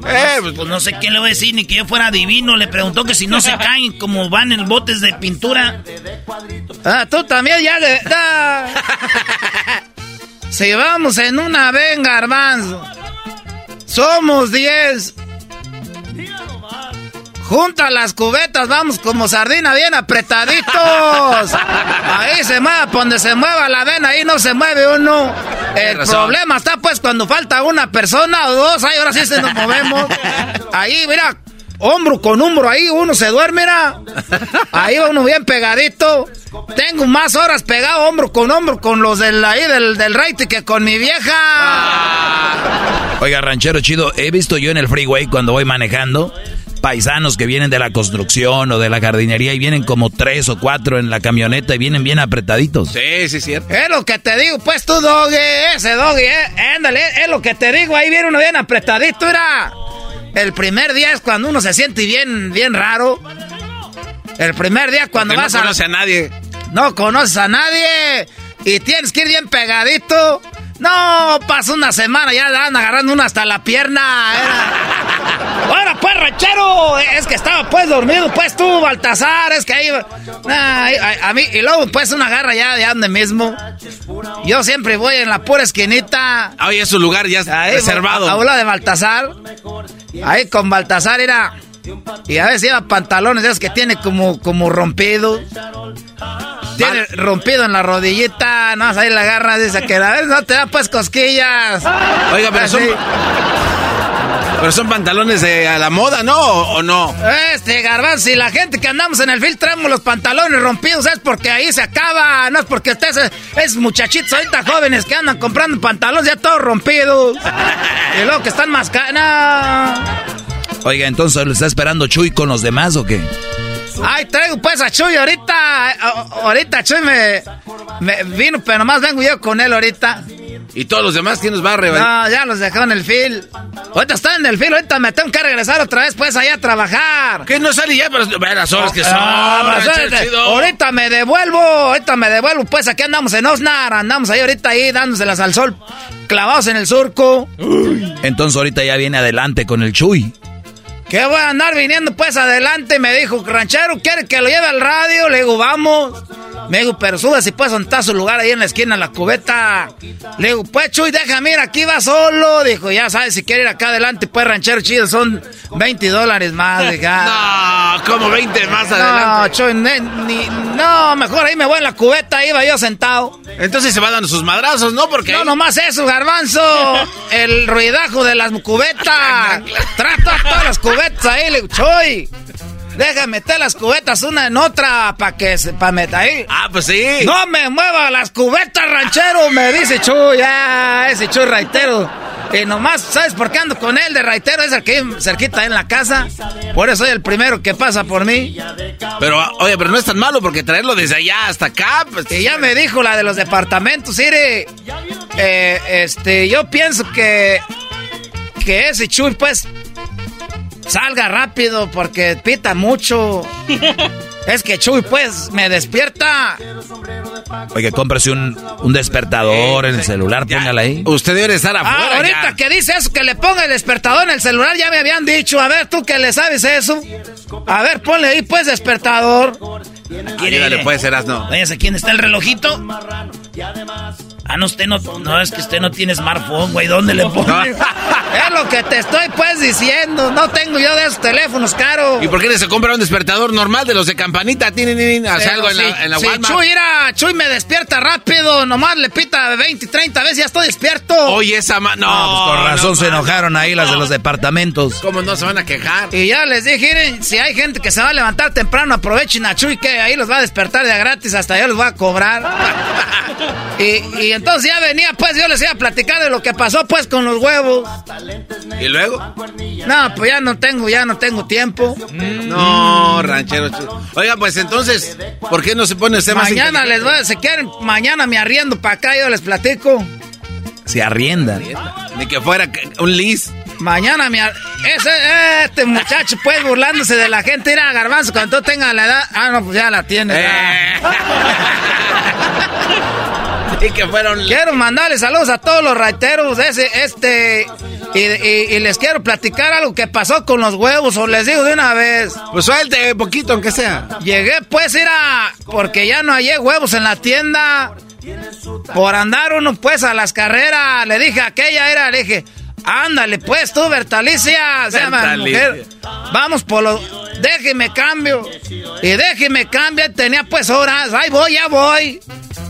Eh, pues, no sé qué le voy a decir, ni que yo fuera adivino. Le preguntó que si no se caen como van en botes de pintura. Ah, tú también ya de... ah. <laughs> Si vamos en una venga, garbanzo. Somos 10. Junta las cubetas, vamos como sardina bien apretaditos. Ahí se mueva, donde se mueva la vena, ahí no se mueve uno. El problema está pues cuando falta una persona o dos, ahí ahora sí se nos movemos. Ahí, mira, hombro con hombro, ahí uno se duerme, mira. Ahí va uno bien pegadito. Tengo más horas pegado hombro con hombro con los del ahí del, del que con mi vieja. Oiga, ranchero chido, he visto yo en el freeway cuando voy manejando paisanos que vienen de la construcción o de la jardinería y vienen como tres o cuatro en la camioneta y vienen bien apretaditos. Sí, sí, cierto. Es lo que te digo, pues tú, doggy, ese doggy, eh, ándale, es lo que te digo, ahí viene uno bien apretadito, mira. El primer día es cuando uno se siente bien, bien raro. El primer día cuando vas a... No conoce a nadie. No conoces a nadie y tienes que ir bien pegadito. No, pasó una semana, ya dan agarrando una hasta la pierna. Ranchero, es que estaba pues dormido, pues tú, Baltasar, es que ahí... a, mí, y luego pues una garra ya de donde mismo. Yo siempre voy en la pura esquinita. Ahí es su lugar ya reservado. Habla de Baltasar. Ahí con Baltasar era... Y a veces lleva pantalones esos que tiene como, como rompido. Tiene rompido en la rodillita, no, ahí la agarra, dice que a veces no te da pues cosquillas. Oiga, pero son... Pero son pantalones de a la moda, ¿no? ¿O, no? Este, garbanzo, si la gente que andamos en el film traemos los pantalones rompidos es porque ahí se acaba, no es porque ustedes es, muchachitos ahorita jóvenes que andan comprando pantalones ya todos rompidos. <laughs> y luego que están más... Oiga, entonces, ¿lo está esperando Chuy con los demás o qué? Ay, traigo pues a Chuy ahorita. Ahorita Chuy me, vino, pero nomás vengo yo con él ahorita. ¿Y todos los demás quién nos va a No, ya los dejó en el fil. Ahorita está en el fil, ahorita me tengo que regresar otra vez pues allá a trabajar. ¿Qué no sale ya? Pero ve las horas que son. Ah, ahorita me devuelvo, ahorita me devuelvo, pues aquí andamos en Osnar, andamos ahí ahorita ahí dándoselas al sol, clavados en el surco. Entonces ahorita ya viene adelante con el Chuy. ¿Qué voy a andar viniendo pues adelante? Me dijo, ranchero, ¿quiere que lo lleve al radio? Le digo, vamos. Me dijo, pero sube si puedes montar su lugar ahí en la esquina, en la cubeta. Le digo, pues Chuy, déjame ir, aquí va solo. Dijo, ya sabes, si quiere ir acá adelante, pues ranchero chido, son 20 dólares más. <laughs> Ah". no, como 20 más adelante. No, Chuy, ni, no, mejor ahí me voy en la cubeta, iba yo sentado. Entonces se va dando sus madrazos, ¿no? Porque No, nomás eso, garbanzo. <laughs> El ruidajo de las cubetas. <laughs> Trata todas las cubetas ahí, le digo, Chuy. Deja meter las cubetas una en otra para que se pa meter ahí. Ah, pues sí. No me mueva las cubetas, ranchero, me dice Chuy, ya, ese Chuy raitero. Y nomás, ¿sabes por qué ando con él de raitero? Es el que cerquita en la casa. Por eso soy el primero que pasa por mí. Pero, oye, pero no es tan malo porque traerlo desde allá hasta acá. Pues... Y ya me dijo la de los departamentos, Siri. Eh, este, yo pienso que. Que ese Chuy, pues, Salga rápido porque pita mucho. <laughs> es que Chuy, pues, me despierta. Oye, cómprese un, un despertador en el celular, póngala ahí. Usted debe estar ah, afuera. Ah, ahorita que dice eso, que le ponga el despertador en el celular, ya me habían dicho. A ver, tú que le sabes eso. A ver, ponle ahí, pues, despertador. Ayúdale, puede ser asno. Váyase, ¿quién está el relojito? Ah, no, usted no, no, es que usted no tiene smartphone, güey, ¿dónde le pone? <laughs> es lo que te estoy pues diciendo, no tengo yo de esos teléfonos caros. ¿Y por qué no se compra un despertador normal de los de campanita? ¿Tienen hace algo en la, en la Chuy, mira, Chuy me despierta rápido, nomás le pita 20, 30 veces, ya estoy despierto. Oye, esa ma... No, pues con razón se enojaron ahí las de los departamentos. ¿Cómo no se van a quejar? Y ya les dije, miren, si hay gente que se va a levantar temprano, aprovechen a Chuy que ahí los va a despertar de gratis, hasta yo los voy a cobrar. <laughs> y, y entonces ya venía, pues yo les iba a platicar de lo que pasó, pues con los huevos. ¿Y luego? No, pues ya no tengo, ya no tengo tiempo. No, ranchero. Oiga, pues entonces, ¿por qué no se pone usted más Mañana les voy, si quieren, mañana me arriendo para acá, yo les platico. Se arrienda. Ni que fuera un lis. Mañana me ese este muchacho pues burlándose de la gente ir a garbanzo cuando tú tengas la edad. Ah, no, pues ya la tiene. Eh. <laughs> <laughs> y que fueron. <laughs> Quiero mandarles saludos a todos los raiteros de ese, este. Y, les quiero platicar algo que pasó con los huevos, o les digo de una vez. Pues suelte poquito, aunque sea. Llegué pues, era. Porque ya no hallé huevos en la tienda. Por andar uno pues a las carreras. Le dije, aquella era, le dije. Ándale, pues tú, Bertalicia. Se llama mujer. Vamos por los. déjeme cambio. Y déjeme cambio, tenía pues horas, ahí voy, ya voy.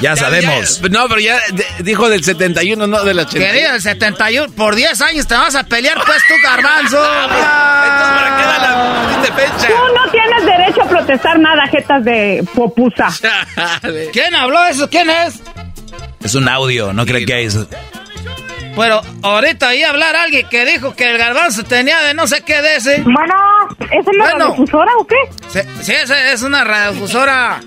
Ya, sabemos. no, pero ya dijo del 71, no del 81. Querido, del 71. Por 10 años te vas a pelear, pues tú, garbanzo. <laughs> Tú no tienes derecho a protestar nada, jetas de popusa. <laughs> ¿Quién habló eso? ¿Quién es? Es un audio, no creo que es. Pero ahorita ahí hablar alguien que dijo que el garbanzo tenía de no sé qué de ese. Bueno, ¿es una radiodifusora o qué? Sí, es, una radiodifusora.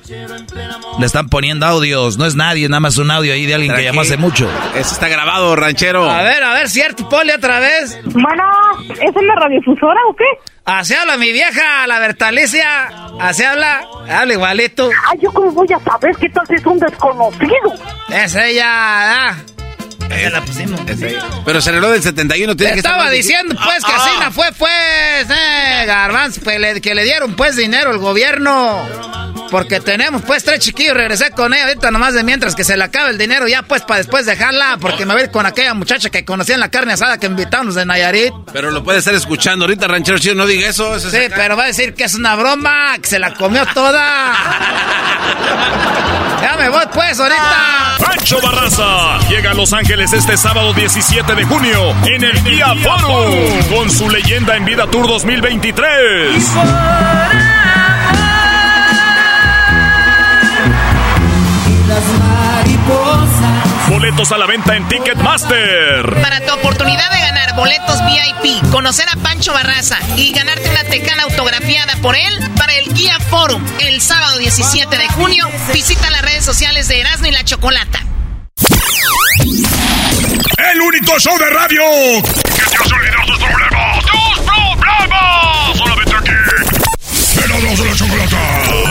Le están poniendo audios, no es nadie, nada más un audio ahí de alguien que llamó hace mucho. Eso está grabado, ranchero. A ver, a ver, cierto, poli otra vez. Bueno, ¿es una radiodifusora o qué? Así habla mi vieja, la Bertalicia. Así habla, habla igualito. Ay, ¿yo cómo voy a saber que tal es un desconocido? Es ella, ¿ah? Ya la pusimos. Pero se arregló del 71, tiene que Estaba diciendo, pues, que así ah, ah. fue, pues, eh, Garbanzo, pues, que le dieron, pues, dinero al gobierno. Porque tenemos, pues, tres chiquillos. Regresé con ella ahorita nomás de mientras que se le acaba el dinero, ya, pues, para después dejarla. Porque me voy con aquella muchacha que conocía en la carne asada que invitamos de Nayarit. Pero lo puede estar escuchando ahorita, ranchero chido, no diga eso. sí, pero va a decir que es una broma, que se la comió toda. <laughs> ya me voy, pues, ahorita. Pancho Barraza llega a Los Ángeles este sábado 17 de junio en el Día Forum con su leyenda en vida Tour 2023. Boletos a la venta en Ticketmaster. Para tu oportunidad de ganar boletos VIP, conocer a Pancho Barraza y ganarte una tecana autografiada por él para el Guía Forum el sábado 17 de junio, visita las redes sociales de Erasmo y la Chocolata. El único show de radio que te hace olvidar tus problemas. ¡Tus problemas! Solamente aquí. Erasmo y la Chocolata.